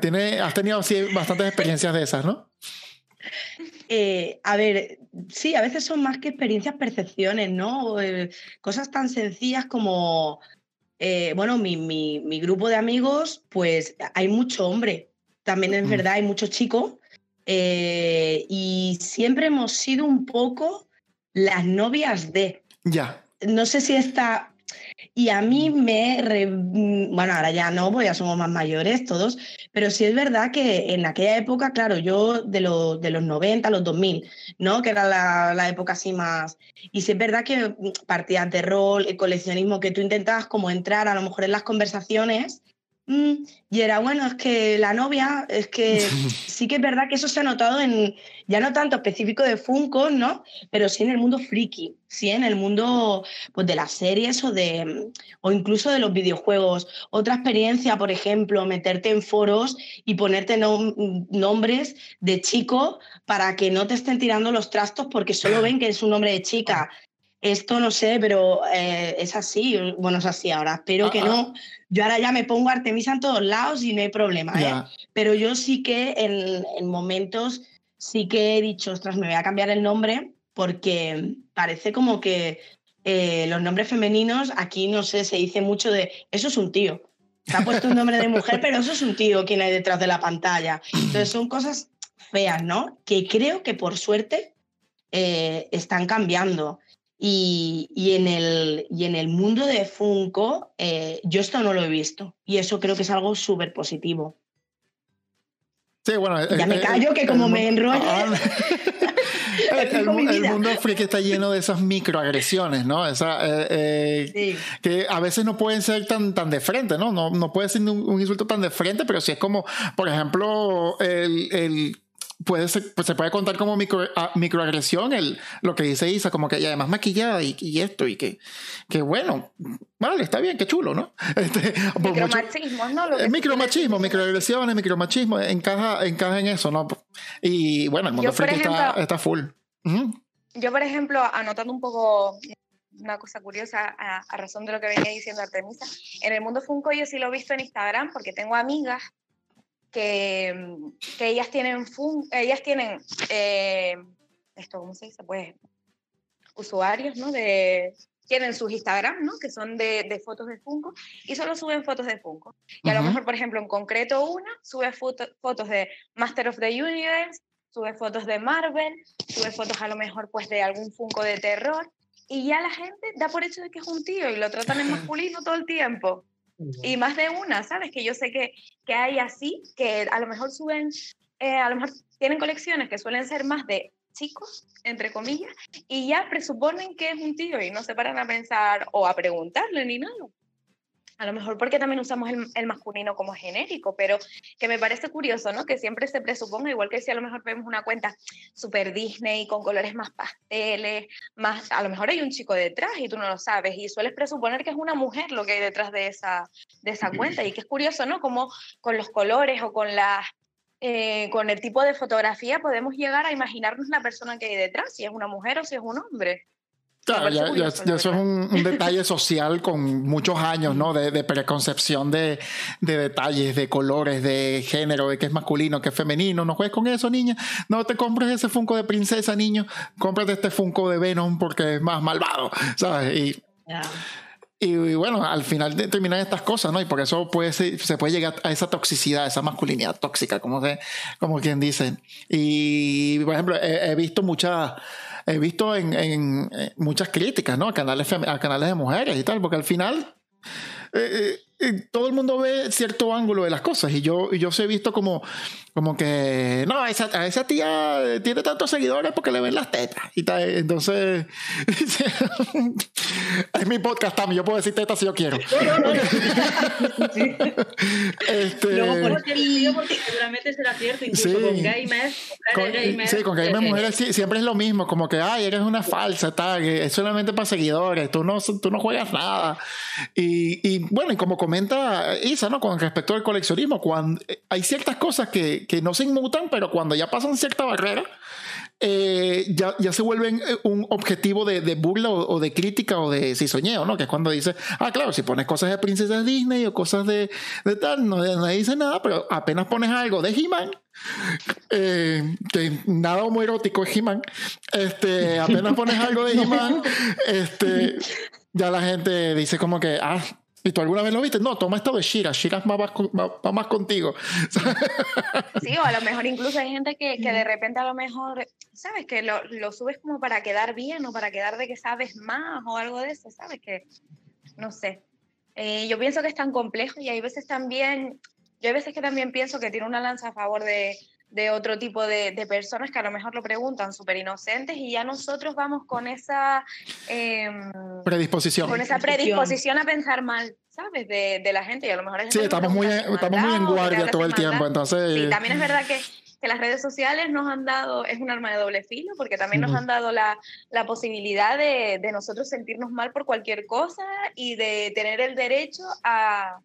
tiene, has tenido así bastantes experiencias de esas, ¿no? Eh, a ver, sí, a veces son más que experiencias, percepciones, ¿no? Eh, cosas tan sencillas como, bueno, mi, mi, mi, grupo de amigos, pues hay mucho hombre, también es verdad, hay muchos chicos, y siempre hemos sido un poco las novias de. Ya. No sé si esta y a mí me, mm, bueno, ahora ya no, pues ya somos más mayores todos, pero sí es verdad que en aquella época, claro, yo de, lo, de los 90 a los 2000, ¿no? Que era la, la, época así más... Y sí es verdad que mm, partidas de rol, el coleccionismo, que tú intentabas como entrar a lo mejor en las conversaciones Mm, y era bueno, es que la novia, es que sí que es verdad que eso se ha notado en, ya no tanto específico de Funko, ¿no? Pero sí en el mundo friki, sí en el mundo pues, de las series o, de, o incluso de los videojuegos. Otra experiencia, por ejemplo, meterte en foros y ponerte nombres de chico para que no te estén tirando los trastos porque solo ven que es un nombre de chica. Esto no sé, pero eh, es así. Bueno, es así ahora. Espero que no. Yo ahora ya me pongo Artemisa en todos lados y no hay problema. ¿eh? Pero yo sí que en, momentos sí que he dicho, ostras, me voy a cambiar el nombre porque parece como que eh, los nombres femeninos aquí, no sé, se dice mucho de eso es un tío. Se ha puesto un nombre de mujer, pero eso es un tío quien hay detrás de la pantalla. Entonces son cosas feas, ¿no? Que creo que por suerte están cambiando. Y, en el, y en el mundo de Funko, eh, yo esto no lo he visto. Y eso creo que es algo súper positivo. Sí, bueno. Ya me callo, que como me enrollo. Ah, el, mundo friki está lleno de esas microagresiones, ¿no? Esa, eh, eh, Que a veces no pueden ser tan, tan de frente, ¿no? No, no puede ser un, insulto tan de frente, pero sí es como, por ejemplo, el puede ser, pues se puede contar como micro, ah, microagresión el, lo que dice Isa, como que y además maquillada y, y, esto, y que, que bueno, vale, está bien, qué chulo, ¿no? Este, micromachismo, ¿no? Lo micromachismo, microagresiones, micromachismo, encaja, encaja en eso, ¿no? Y bueno, el mundo friki está, está, full. Yo, por ejemplo, anotando un poco una cosa curiosa a, a, razón de lo que venía diciendo Artemisa, en el mundo Funko yo sí lo he visto en Instagram porque tengo amigas que, que ellas tienen, fun, ellas tienen eh, esto, ¿cómo se dice? Pues usuarios, ¿no? De, tienen sus Instagram, ¿no? Que son de, de, fotos de Funko y solo suben fotos de Funko. Y a lo mejor, por ejemplo, en concreto una sube fotos de Master of the Universe, sube fotos de Marvel, sube fotos a lo mejor pues de algún Funko de terror y ya la gente da por hecho de que es un tío y lo tratan en masculino todo el tiempo. Y más de una, ¿sabes? Que yo sé que, que hay así, que a lo mejor suben, eh, a lo mejor tienen colecciones que suelen ser más de chicos, entre comillas, y ya presuponen que es un tío y no se paran a pensar o a preguntarle ni nada a lo mejor porque también usamos el, masculino como genérico, pero que me parece curioso, ¿no? Que siempre se presuponga, igual que si a lo mejor vemos una cuenta super Disney con colores más pasteles, más, a lo mejor hay un chico detrás y tú no lo sabes y sueles presuponer que es una mujer lo que hay detrás de esa, de esa cuenta y que es curioso, ¿no? Como con los colores o con las eh, con el tipo de fotografía podemos llegar a imaginarnos la persona que hay detrás, si es una mujer o si es un hombre. Claro, ya, eso es un, detalle social con muchos años, ¿no? De, preconcepción de, detalles, de colores, de género, de que es masculino, que es femenino. No juegues con eso, niña. No te compres ese Funko de princesa, niño. Cómprate este Funko de Venom porque es más malvado, ¿sabes? Y, y, bueno, al final terminan estas cosas, ¿no? Y por eso puede se puede llegar a esa toxicidad, esa masculinidad tóxica, como, de, como quien dice. Y, por ejemplo, he visto muchas he visto en, en, eh, muchas críticas, ¿no? A canales, a canales de mujeres y tal, porque al final eh, eh, todo el mundo ve cierto ángulo de las cosas y yo, y yo se he visto como, como que, no, esa, a esa tía tiene tantos seguidores porque le ven las tetas y tal. Entonces, es mi podcast también, yo puedo decir tetas si yo quiero. este, porque, porque seguramente será cierto, incluso sí, con gamers, con, gamers, sí, con mujeres sí, siempre es lo mismo, como que, ay, eres una falsa, tal, es solamente para seguidores, tú no, tú no juegas nada. Y, y bueno, y como comenta Isa, ¿no? Con respecto al coleccionismo, cuando hay ciertas cosas que, que no se inmutan, pero cuando ya pasan cierta barrera, eh, ya, ya, se vuelven eh, un objetivo de, de burla o, de crítica o de si soñeo, ¿no? Que es cuando dice, ah, claro, si pones cosas de princesas Disney o cosas de, de tal, no, nadie dice nada, pero apenas pones algo de He-Man, eh, que nada homoerótico es He-Man, este, apenas pones algo de He-Man, este, ya la gente dice como que, ah, ¿Y tú alguna vez lo viste? No, toma esto de Shira. Shira va más, contigo. Sí, o a lo mejor incluso hay gente que, que de repente a lo mejor, ¿sabes? Que lo, lo, subes como para quedar bien o para quedar de que sabes más o algo de eso, ¿sabes? Que, no sé. Eh, yo pienso que es tan complejo y hay veces también, yo hay veces que también pienso que tiene una lanza a favor de, de otro tipo de, de, personas que a lo mejor lo preguntan súper inocentes y ya nosotros vamos con esa em, predisposición. Con esa predisposición a pensar mal, ¿sabes? De, de la gente y a lo mejor Sí, estamos muy, estamos muy en guardia todo el tiempo, entonces... Sí, también es verdad que, que, las redes sociales nos han dado, es un arma de doble filo, porque también nos han dado la, la posibilidad de, de nosotros sentirnos mal por cualquier cosa y de tener el derecho a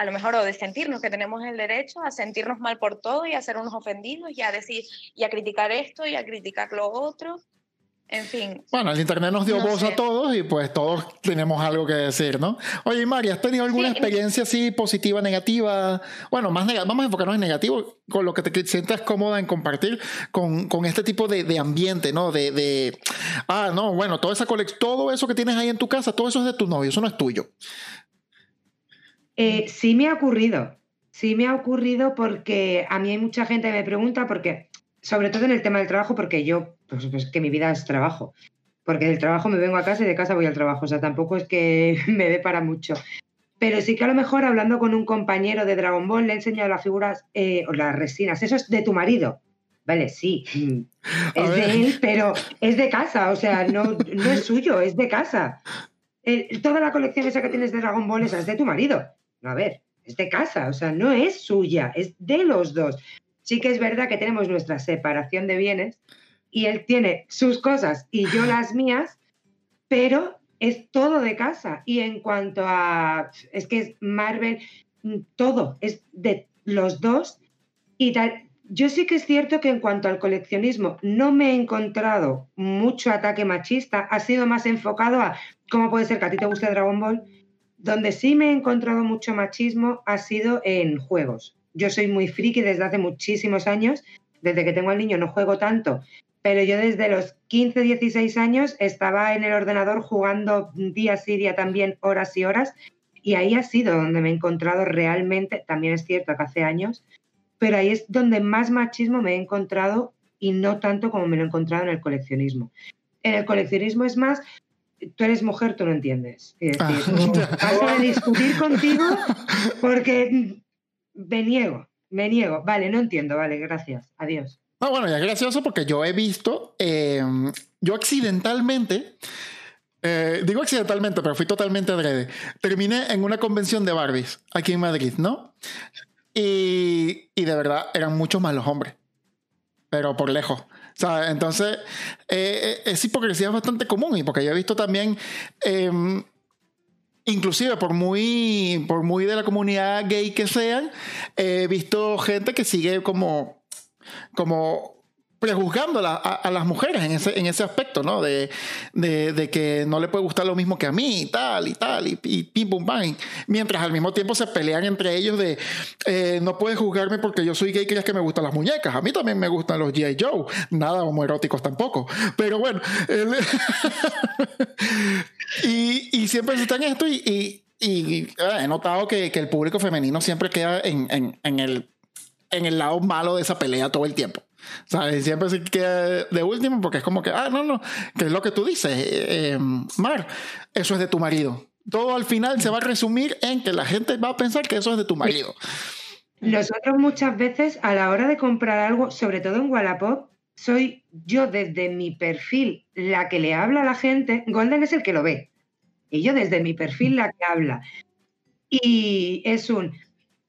a lo mejor o de sentirnos que tenemos el derecho a sentirnos mal por todo y a ser unos ofendidos y a decir y a criticar esto y a criticar lo otro. En fin. Bueno, el Internet nos dio voz a todos y pues todos tenemos algo que decir, ¿no? Oye, María, ¿has tenido alguna experiencia así positiva, negativa? Bueno, más vamos a enfocarnos en negativo, con lo que te sientas cómoda en compartir con, con este tipo de, de, ambiente, ¿no? De, de, ah, no, bueno, toda esa todo eso que tienes ahí en tu casa, todo eso es de tu novio, eso no es tuyo. Eh, sí me ha ocurrido, sí me ha ocurrido porque a mí hay mucha gente que me pregunta, porque, sobre todo en el tema del trabajo, porque yo, pues, pues, que mi vida es trabajo, porque del trabajo me vengo a casa y de casa voy al trabajo, o sea, tampoco es que me dé para mucho. Pero sí que a lo mejor hablando con un compañero de Dragon Ball le he enseñado las figuras eh, o las resinas, eso es de tu marido. Vale, sí, es de él, pero es de casa, o sea, no, no es suyo, es de casa. toda la colección esa que tienes de Dragon Ball esa es de tu marido a ver, es de casa, o sea, no es suya, es de los dos. Sí que es verdad que tenemos nuestra separación de bienes y él tiene sus cosas y yo las mías, pero es todo de casa. Y en cuanto a, es que es Marvel, todo es de los dos y tal. Yo sí que es cierto que en cuanto al coleccionismo no me he encontrado mucho ataque machista, ha sido más enfocado a cómo puede ser que a ti te guste Dragon Ball donde sí me he encontrado mucho machismo ha sido en juegos. Yo soy muy friki desde hace muchísimos años. Desde que tengo al niño no juego tanto, pero yo desde los 15, 16 años estaba en el ordenador jugando día sí, día también, horas y horas. Y ahí ha sido donde me he encontrado realmente, también es cierto que hace años, pero ahí es donde más machismo me he encontrado y no tanto como me lo he encontrado en el coleccionismo. En el coleccionismo es más, tú eres mujer, tú no entiendes. Es decir, ah. discutir contigo porque me niego, me niego. Vale, no entiendo, vale, gracias. Adiós. Ah, bueno, ya es gracioso porque yo he visto, eh, yo accidentalmente, eh, digo accidentalmente, pero fui totalmente adrede. Terminé en una convención de Barbies aquí en Madrid, ¿no? Y, y de verdad eran muchos más los hombres, pero por lejos. Entonces, eh, eh, es hipocresía bastante común y porque yo he visto también, em, inclusive por muy, por muy de la comunidad gay que sean, he visto gente que sigue como, como prejuzgando a, las mujeres en ese, en ese aspecto, ¿no? De, de, que no le puede gustar lo mismo que a mí y tal y tal y, pim pum bang. Mientras al mismo tiempo se pelean entre ellos de eh, no puedes juzgarme porque yo soy gay y crees que me gustan las muñecas. A mí también me gustan los G.I. Joe. Nada homoeróticos tampoco. Pero bueno. y, y, siempre se están esto y, y, ah, he notado que, el público femenino siempre queda en, en el en el lado malo de esa pelea todo el tiempo. Siempre se queda de último porque es como que, ah, no, no, que es lo que tú dices, eh, Mar, eso es de tu marido. Todo al final se va a resumir en que la gente va a pensar que eso es de tu marido. Nosotros muchas veces a la hora de comprar algo, sobre todo en Wallapop, soy yo desde mi perfil la que le habla a la gente, Golden es el que lo ve, y yo desde mi perfil la que habla. Y es un,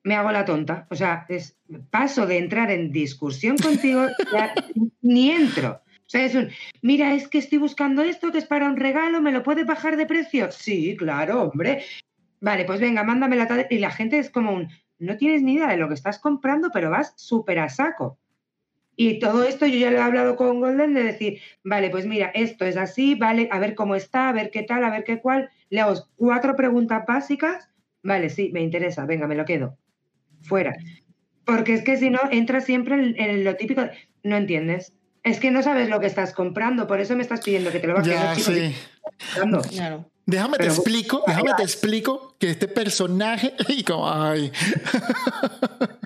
me hago la tonta. O sea, es, paso de entrar en discusión contigo, ni entro. O sea, es un, mira, es que estoy buscando esto que es para un regalo, ¿me lo puedes bajar de precio? Sí, claro, hombre. Vale, pues venga, mándame la Y la gente es como un, no tienes ni idea de lo que estás comprando, pero vas súper a saco. Y todo esto yo ya lo he hablado con Golden de decir, vale, pues mira, esto es así, vale, a ver cómo está, a ver qué tal, a ver qué cuál. Le hago cuatro preguntas básicas, vale, sí, me interesa, venga, me lo quedo. Fuera. Porque es que si no, entra siempre en, en lo típico, no entiendes. Es que no sabes lo que estás comprando, por eso me estás pidiendo que te lo bajes. Ya, sí. comprando. Claro. Déjame te explico, déjame te explico que este personaje y como ay,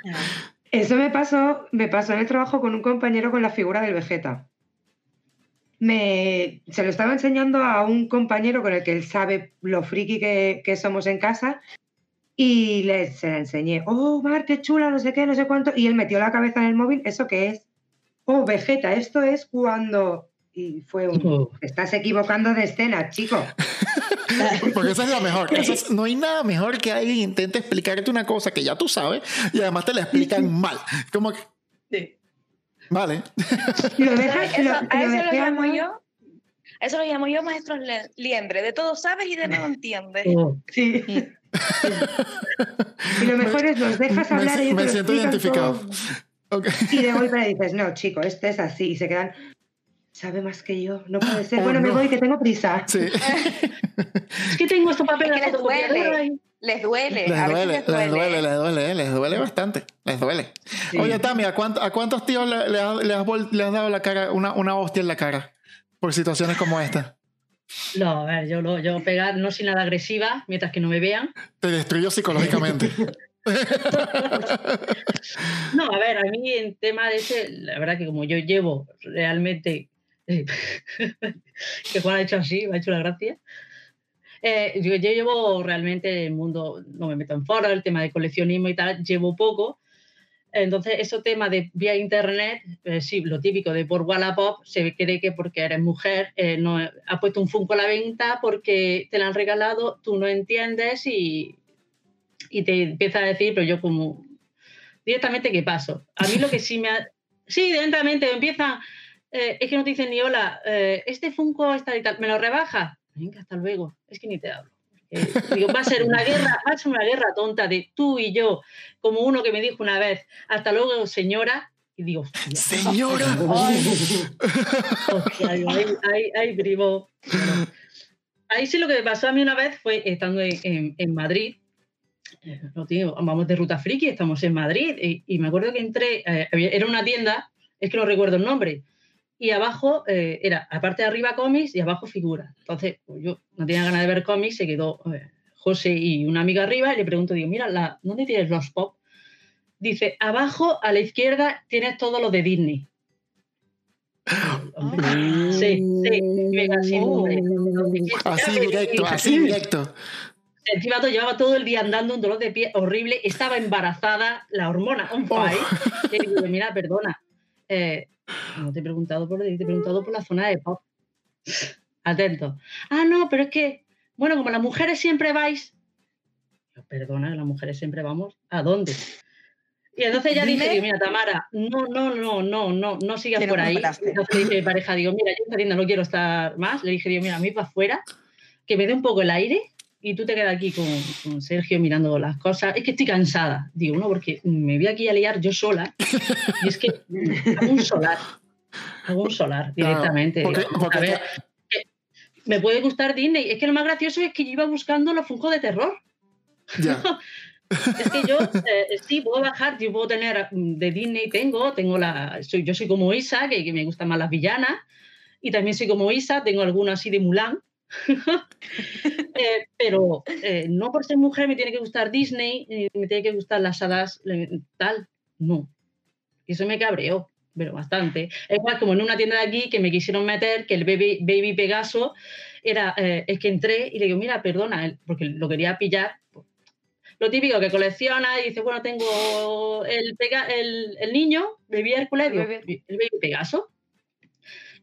claro. Eso me pasó, me pasó en el trabajo con un compañero con la figura del Vegeta. Me, se lo estaba enseñando a un compañero con el que él sabe lo friki que, que somos en casa y le, se la enseñé. Oh, Mar, qué chula, no sé qué, no sé cuánto. Y él metió la cabeza en el móvil. ¿Eso qué es? Oh, Vegeta, esto es cuando... Y fue un... Oh. "Te Estás equivocando de escena, chico. porque esa es la mejor. Es- no hay nada mejor que alguien intente explicarte una cosa que ya tú sabes y además te la explican mal. Como que, Sí. vale. Lo dejas, Eso- lo, a lo eso lo a llamo yo. a Eso lo llamo yo maestros liendre. De todo sabes y de nada entiendes. Oh. Sí. Y lo mejor es los dejas Me, hablar y me te lo siento identificado. todo. Ok. Y de golpe le dices, no, chico, este es así. Y se quedan, sabe más que yo, no puede ser. Oh, bueno, me voy, que tengo prisa. Sí. Es que tengo estos papeles Es que les duele. fotocopiadora y- Les duele. Les a duele, les duele, les duele, eh, les duele bastante, les duele. Sí. Oye, Tami, ¿a, cuánto- a cuántos tíos le, le has, le has vol- le has dado la cara, una, una hostia en la cara por situaciones como esta? No, a ver, yo, lo, yo pegar no soy nada agresiva mientras que no me vean. Te destruyó psicológicamente. No, a ver, a mí en tema de ese, la verdad que como yo llevo realmente, que Juan ha hecho así, me ha hecho la gracia. Eh, yo, yo llevo realmente el mundo, no me meto en foro, el tema de coleccionismo y tal, llevo poco. Entonces, eso tema de vía internet, eh, sí, lo típico de por Wallapop, se cree que porque eres mujer, eh, no, ha puesto un Funko a la venta porque te lo han regalado, tú no entiendes y, te empieza a decir, pero yo como directamente qué paso. A mí lo que sí me ha... Sí, directamente me empiezan, eh, es que no te dicen ni hola, eh, este Funko está y tal, ¿me lo rebaja? Venga, hasta luego, es que ni te hablo. Eh, digo, va a ser una guerra, va a ser una guerra tonta de tú y yo, como uno que me dijo una vez, hasta luego, señora, y digo, hostia, Señora. hostia, digo, ay, ay, ay, primo. Bueno, ahí sí lo que me pasó a mí una vez fue estando en, en- en Madrid, eh, no, tío, vamos de ruta friki, estamos en Madrid, y, y me acuerdo que entré, eh, era una tienda, es que no recuerdo el nombre, y abajo eh, era, aparte de arriba cómics y abajo figuras. Entonces, pues yo no tenía ganas de ver cómics, se quedó eh, José y una amiga arriba, y le pregunto, digo, mira, la, ¿dónde tienes los pop? Dice, abajo a la izquierda tienes todo lo de Disney. Hombre, Sí, sí, venga, sí, hombre. Así directo, así directo. Encima llevaba todo el día andando un dolor de pie horrible, estaba embarazada, la hormona on Oh. fire. Y digo, mira, perdona, eh, no te he preguntado por te he preguntado por la zona de pop. Atento. Ah, no, pero es que, bueno, como las mujeres siempre vais. Perdona, las mujeres siempre vamos. ¿A dónde? Y entonces ya dije, mira, Tamara, no, no, no, no, no, no sigas por ahí. Entonces dije mi pareja, digo, mira, yo esta tienda no quiero estar más. Le dije, digo, mira, a mí para afuera, que me dé un poco el aire y tú te quedas aquí con, con Sergio mirando las cosas. Es que estoy cansada. Digo, no, porque me voy aquí a liar yo sola. Y es que hago un solar. Hago un solar directamente. Porque- Digo, porque a ver, que me puede gustar Disney. Es que lo más gracioso es que yo iba buscando los Funko de terror. Ya. Es que yo eh, sí puedo bajar, yo puedo tener mm, de Disney, tengo, tengo la, soy, yo soy como Isa, que, que me gustan más las villanas, y también soy como Isa, tengo alguno así de Mulan, Eh, pero eh, no por ser mujer me tiene que gustar Disney, eh, me tiene que gustar las hadas, le- tal, no. Y eso me cabreó, pero bastante. Es igual como en una tienda de aquí que me quisieron meter, que el Baby, baby Pegaso era, eh, es que entré y le digo, mira, perdona, porque lo quería pillar. Lo típico que colecciona y dice, bueno, tengo el, Pega- el, el niño, Baby Hércules, el Baby Pegaso.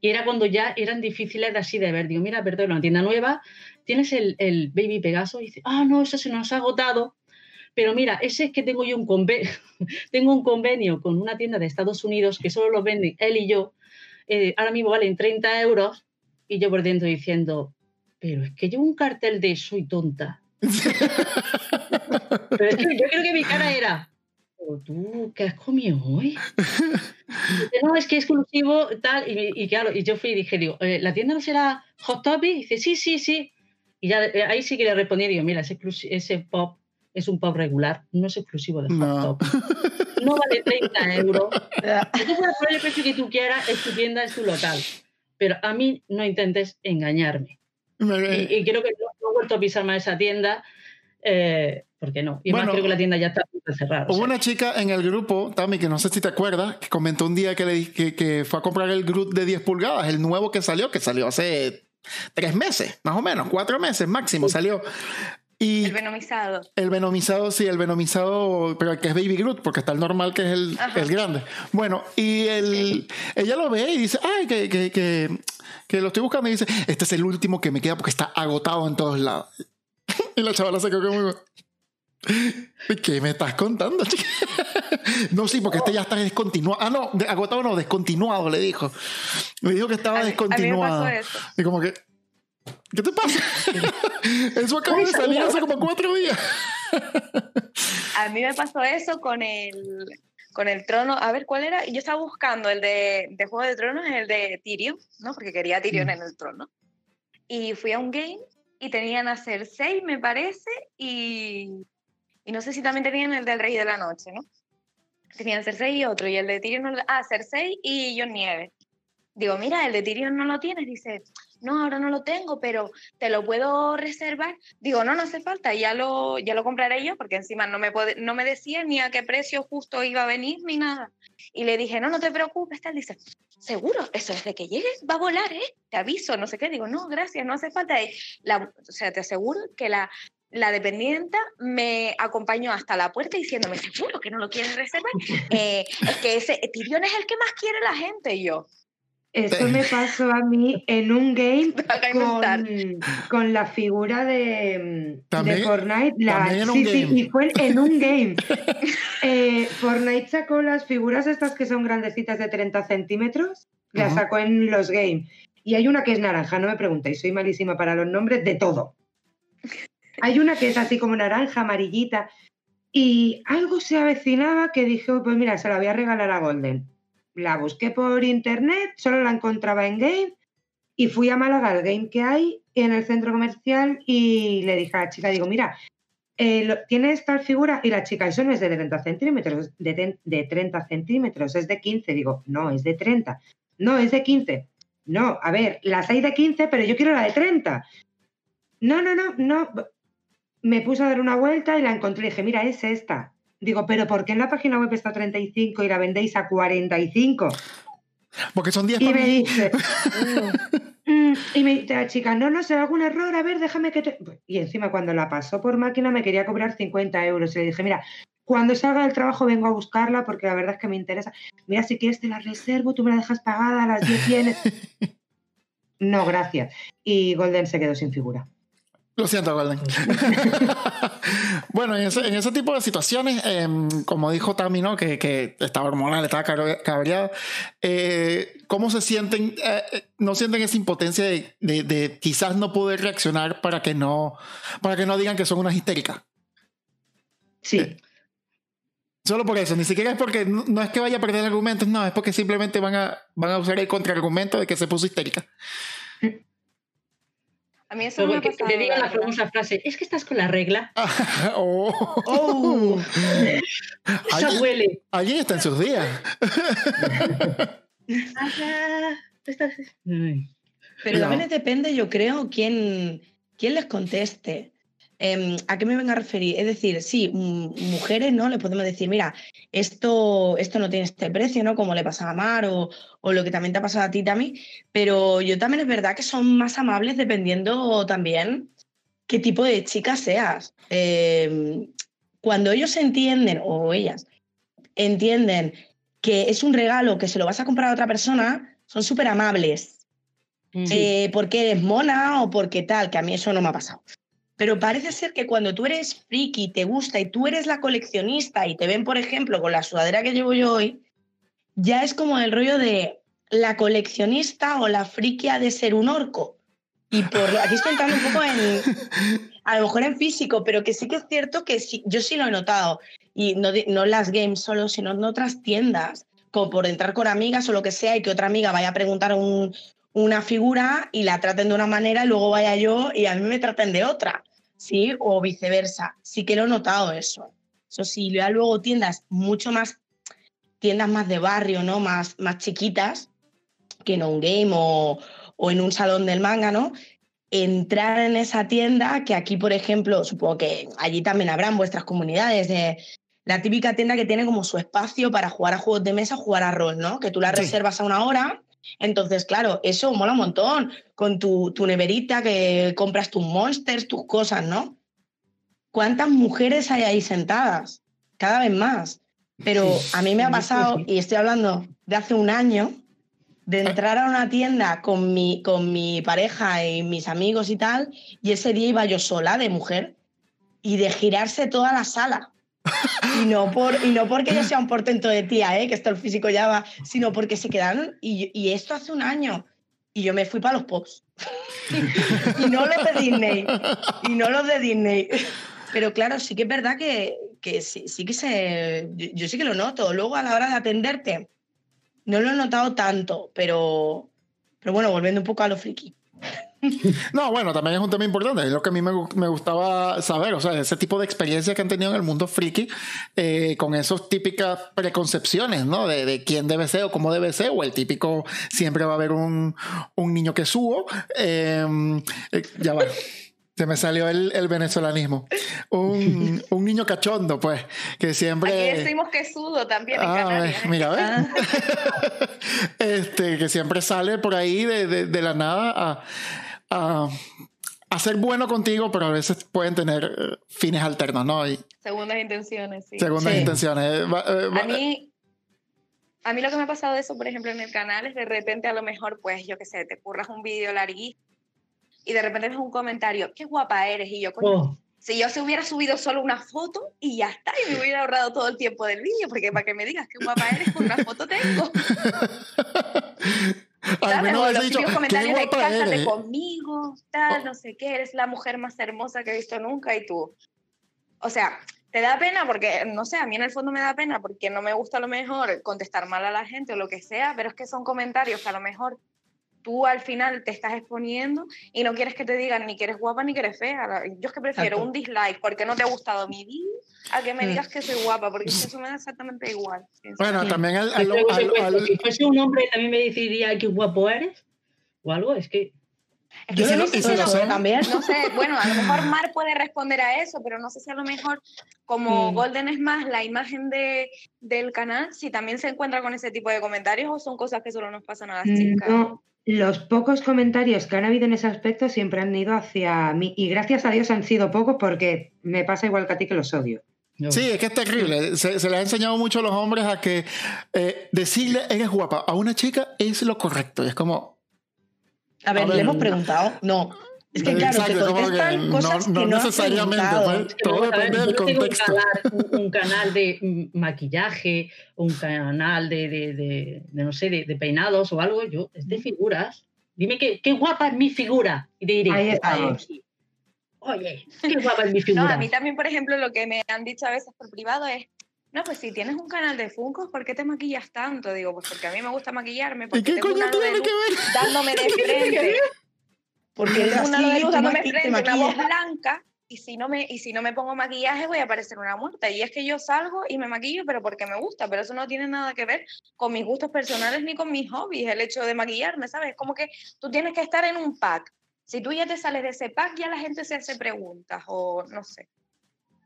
Y era cuando ya eran difíciles de así de ver. Digo, mira, perdón, una tienda nueva, tienes el, el Baby Pegaso. Y dice, ah, no, eso se nos ha agotado. Pero mira, ese es que tengo yo un convenio, tengo un convenio con una tienda de Estados Unidos que solo lo venden él y yo. eh, ahora mismo valen 30 euros. Y yo por dentro diciendo, pero es que llevo un cartel de soy tonta. Pero es que yo creo que mi cara era, ¿tú qué has comido hoy? no, es que es exclusivo, tal. Y, claro, y yo fui y dije, digo, eh, ¿la tienda no será Hot Topic? Y dice, sí, sí, sí. Y ya eh, ahí sí que le respondí, digo, mira, ese, ese pop es un pop regular, no es exclusivo de Hot no. Topic. No vale 30 euros. Tú puedes poner el precio que tú quieras, es tu tienda, es tu local. Pero a mí no intentes engañarme. Y, creo que no, he vuelto a pisar más esa tienda. Eh, ¿Por qué no? Y bueno, creo que la tienda ya está cerrada. Hubo una chica en el grupo, Tami, que no sé si te acuerdas, que comentó un día que, le, que, que fue a comprar el Groot de 10 pulgadas, el nuevo que salió, que salió hace tres meses, más o menos, cuatro meses máximo salió. Y el venomizado. El venomizado, sí, el venomizado, pero que es Baby Groot, porque está el normal que es el, el grande. Bueno, y el, ella lo ve y dice, ay, que, que, que, que, lo estoy buscando y dice, este es el último que me queda porque está agotado en todos lados. y la chavala se quedó como... ¿Qué me estás contando? no, sí, porque este ya está descontinuado. Ah, no, agotado no, descontinuado, le dijo. Me dijo que estaba descontinuado. Y como que, ¿qué te pasa? eso acaba de salir hace como cuatro días. a mí me pasó eso con el, con el trono. A ver, ¿cuál era? Yo estaba buscando el de, de Juego de Tronos, el de Tyrion, ¿no? Porque quería a Tyrion en el trono. Y fui a un game y tenían a Cersei, me parece, y y no sé si también tenían el del Rey de la Noche, ¿no? Tenían Cersei y otro, y el de Tyrion, ah, Cersei y John Nieve. Digo, mira, el de Tyrion no lo tienes. Dice, no, ahora no lo tengo, pero te lo puedo reservar. Digo, no, no hace falta, ya lo, ya lo compraré yo, porque encima no me, puede, no me decía ni a qué precio justo iba a venir ni nada. Y le dije, no, no te preocupes, tal. Dice, seguro, eso es de que llegues va a volar, ¿eh? Te aviso, no sé qué. Digo, no, gracias, no hace falta. La, o sea, te aseguro que la la dependienta me acompañó hasta la puerta diciéndome, seguro que no lo quieres reservar. Eh, es que ese Tyrion es el que más quiere la gente y yo. Eso me pasó a mí en un game con, la figura de, de Fortnite. sí, sí, y fue en un game. Eh, Fortnite sacó las figuras estas que son grandecitas de 30 centímetros, las sacó en los games. Y hay una que es naranja, no me preguntéis, soy malísima para los nombres de todo. Hay una que es así como naranja, amarillita. Y algo se avecinaba que dije, pues mira, se la voy a regalar a Golden. La busqué por internet, solo la encontraba en Game y fui a Málaga al Game que hay en el centro comercial y le dije a la chica, digo, mira, eh, tiene esta figura y la chica, eso no es de 30 centímetros, de, de 30 centímetros, es de 15. Digo, no, es de 30. No, es de 15. No, a ver, las hay de 15, pero yo quiero la de 30. No, no, no, no me puse a dar una vuelta y la encontré y dije, mira, es esta. Digo, pero ¿por qué en la página web está a 35 y la vendéis a 45? Porque son 10 Y me dice, mm, mm", y me dice la chica, no, no, será algún error, a ver, déjame que te... Y encima cuando la pasó por máquina me quería cobrar 50 euros. Y le dije, mira, cuando salga del trabajo vengo a buscarla porque la verdad es que me interesa. Mira, si quieres te la reservo, tú me la dejas pagada a las 10 tienes. no, gracias. Y Golden se quedó sin figura. Lo siento, Golden. bueno, en ese, tipo de situaciones, em, como dijo Tami, ¿no? Que, que estaba hormonal, estaba cabreado. Eh, ¿Cómo se sienten? Eh, eh, ¿No sienten esa impotencia de, de, quizás no poder reaccionar para que no, para que no digan que son unas histéricas? Sí. Solo por eso, ni siquiera es porque no, es que vaya a perder argumentos, no, es porque simplemente van a, van a usar el contraargumento de que se puso histérica. A mí eso me que te digan la famosa frase, es que estás con la regla. oh. oh. Eso huele. Alguien está en sus días. Pero también depende, yo creo, quién, quién les conteste. Em, ¿A qué me vengo a referir? Es decir, sí, mujeres, ¿no? Le podemos decir, mira, esto, esto no tiene este precio, ¿no? Como le pasa a Mar o, o, lo que también te ha pasado a ti también. Pero yo también es verdad que son más amables dependiendo también qué tipo de chica seas. Em, cuando ellos entienden, o ellas, entienden que es un regalo que se lo vas a comprar a otra persona, son súper amables. Eh, porque eres mona o porque tal, que a mí eso no me ha pasado. Pero parece ser que cuando tú eres friki, te gusta y tú eres la coleccionista y te ven, por ejemplo, con la sudadera que llevo yo hoy, ya es como el rollo de la coleccionista o la friki ha de ser un orco. Y por aquí estoy entrando un poco en, a lo mejor en físico, pero que sí que es cierto que sí, yo sí lo he notado. Y no, no las games solo, sino en otras tiendas, como por entrar con amigas o lo que sea, y que otra amiga vaya a preguntar un- una figura y la traten de una manera y luego vaya yo y a mí me traten de otra, ¿sí? O viceversa. Sí que lo he notado eso. Eso sí, ya luego tiendas mucho más, tiendas más de barrio, ¿no? Más, más chiquitas, que en un game o, o en un salón del manga, ¿no? Entrar en esa tienda, que aquí, por ejemplo, supongo que allí también habrán vuestras comunidades, de la típica tienda que tiene como su espacio para jugar a juegos de mesa, jugar a rol, ¿no? Que tú la Sí. reservas a una hora. Entonces, claro, eso mola un montón. Con tu, tu neverita que compras tus monsters, tus cosas, ¿no? ¿Cuántas mujeres hay ahí sentadas? Cada vez más. Pero a mí me ha pasado, y estoy hablando de hace un año, de entrar a una tienda con mi, con mi pareja y mis amigos y tal, y ese día iba yo sola de mujer, y de girarse toda la sala. Y no, por, y no porque yo sea un portento de tía, ¿eh? que esto el físico ya va, sino porque se quedaron, y, y esto hace un año, y yo me fui para los pops. y no los de Disney, y no los de Disney. Pero claro, sí que es verdad que, que sí, sí que se. Yo, yo sí que lo noto. Luego a la hora de atenderte, no lo he notado tanto, pero. Pero bueno, volviendo un poco a lo friki. No, bueno, también es un tema importante. Es lo que a mí me, gu- me gustaba saber. O sea, ese tipo de experiencia que han tenido en el mundo friki eh, con esas típicas preconcepciones, ¿no? De, de quién debe ser o cómo debe ser. O el típico, siempre va a haber un, un niño que subo. Eh, eh, ya va. Se me salió el, el venezolanismo. Un, un niño cachondo, pues, que siempre. Aquí decimos que sudo también en Ah, Canarias. ¿eh? mira, ¿ves? Ah, este, que siempre sale por ahí de, de- de la nada a, a, a ser bueno contigo, pero a veces pueden tener eh, fines alternos, ¿no? Y Segundas intenciones, sí. segundas Sí. intenciones. Eh, va- eh, va- A mí, a mí lo que me ha pasado de eso, por ejemplo, en el canal es de repente a lo mejor, pues yo qué sé, te curras un vídeo larguísimo y de repente ves un comentario, qué guapa eres, y yo, coño, Oh, si yo se hubiera subido solo una foto y ya está, y me hubiera ahorrado todo el tiempo del vídeo, porque para que me digas qué guapa eres, con una foto tengo. al menos los dicho, comentarios de cásate eres. conmigo, tal, no sé qué, eres la mujer más hermosa que he visto nunca y tú. O sea, te da pena porque, no sé, a mí en el fondo me da pena porque no me gusta a lo mejor contestar mal a la gente o lo que sea, pero es que son comentarios que a lo mejor tú al final te estás exponiendo y no quieres que te digan ni que eres guapa ni que eres fea. Yo es que prefiero Exacto. un dislike porque no te ha gustado mi vídeo a que me Mm. digas que soy guapa, porque es que eso me da exactamente igual. Bueno, Sí. también al, yo al- que al- si fuese- al- si fuese un hombre también me decidiría qué guapo eres o algo, es que Es Yo que lo si he lo- visto y si lo son? también. no sé, bueno, a lo mejor Mar puede responder a eso, pero no sé si a lo mejor como Mm. Golden es más la imagen de, del canal, si también se encuentra con ese tipo de comentarios o son cosas que solo nos pasan a las chicas. No, los pocos comentarios que han habido en ese aspecto siempre han ido hacia mí. Y gracias a Dios han sido pocos porque me pasa igual que a ti que los odio. no. Sí, es que es terrible. Se, se les ha enseñado mucho a los hombres a que eh, decirle eres guapa a una chica es lo correcto. Y es como, A ver, A ver, le hemos preguntado. No. Es que claro, Exacto, te que no- cosas no que no necesariamente, pues. Todo depende del yo tengo contexto. Un canal, un- un canal de maquillaje, un canal de, de- de- de, no sé, de, de peinados o algo. Yo, es de figuras. Dime que, qué guapa es mi figura. Y te diré, Ahí "Ah, estamos. sí". Oye, qué guapa es mi No, figura. a mí también, por ejemplo, lo que me han dicho a veces por privado es, no, pues si tienes un canal de Funkos, ¿por qué te maquillas tanto? Digo, pues porque a mí me gusta maquillarme, ¿y porque qué tengo coño tiene que ver? dándome de frente. Porque eres Tengo un halo de así, luz maqui- te frente, una voz blanca, y si, no me, y si no me pongo maquillaje voy a parecer una muerta. Y es que yo salgo y me maquillo, pero porque me gusta, pero eso no tiene nada que ver con mis gustos personales ni con mis hobbies, el hecho de maquillarme, ¿sabes? Es como que tú tienes que estar en un pack. Si tú ya te sales de ese pack, ya la gente se hace preguntas, o no sé.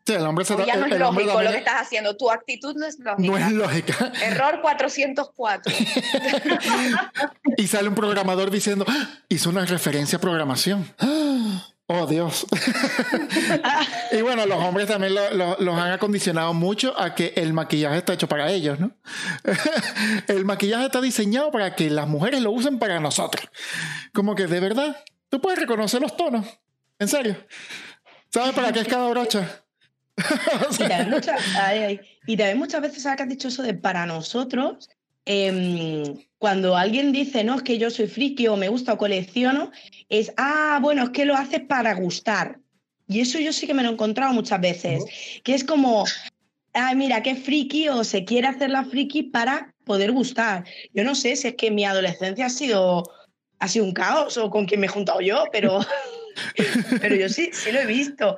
Sí, el hombre se ya no el- es lógico lo que estás haciendo, tu actitud no es lógica. no es lógica. Error 404. Y sale un programador diciendo, "Ah, hizo una referencia a programación. Ah, Oh, Dios. y bueno, los hombres también lo- lo- los han acondicionado mucho a que el maquillaje está hecho para ellos, ¿no? el maquillaje está diseñado para que las mujeres lo usen para nosotros. Como que de verdad, tú puedes reconocer los tonos. En serio. ¿Sabes para qué es cada brocha? Y también, muchas, ay, ay. Y también muchas veces, ahora que has dicho eso de para nosotros, em, cuando alguien dice, no, es que yo soy friki o me gusta o colecciono, es, ah, bueno, es que lo haces para gustar. Y eso yo sí que me lo he encontrado muchas veces, que es como, ay, mira, qué friki o se quiere hacer la friki para poder gustar. Yo no sé si es que mi adolescencia ha sido, ha sido un caos o con quien me he juntado yo, pero, pero yo sí, sí lo he visto.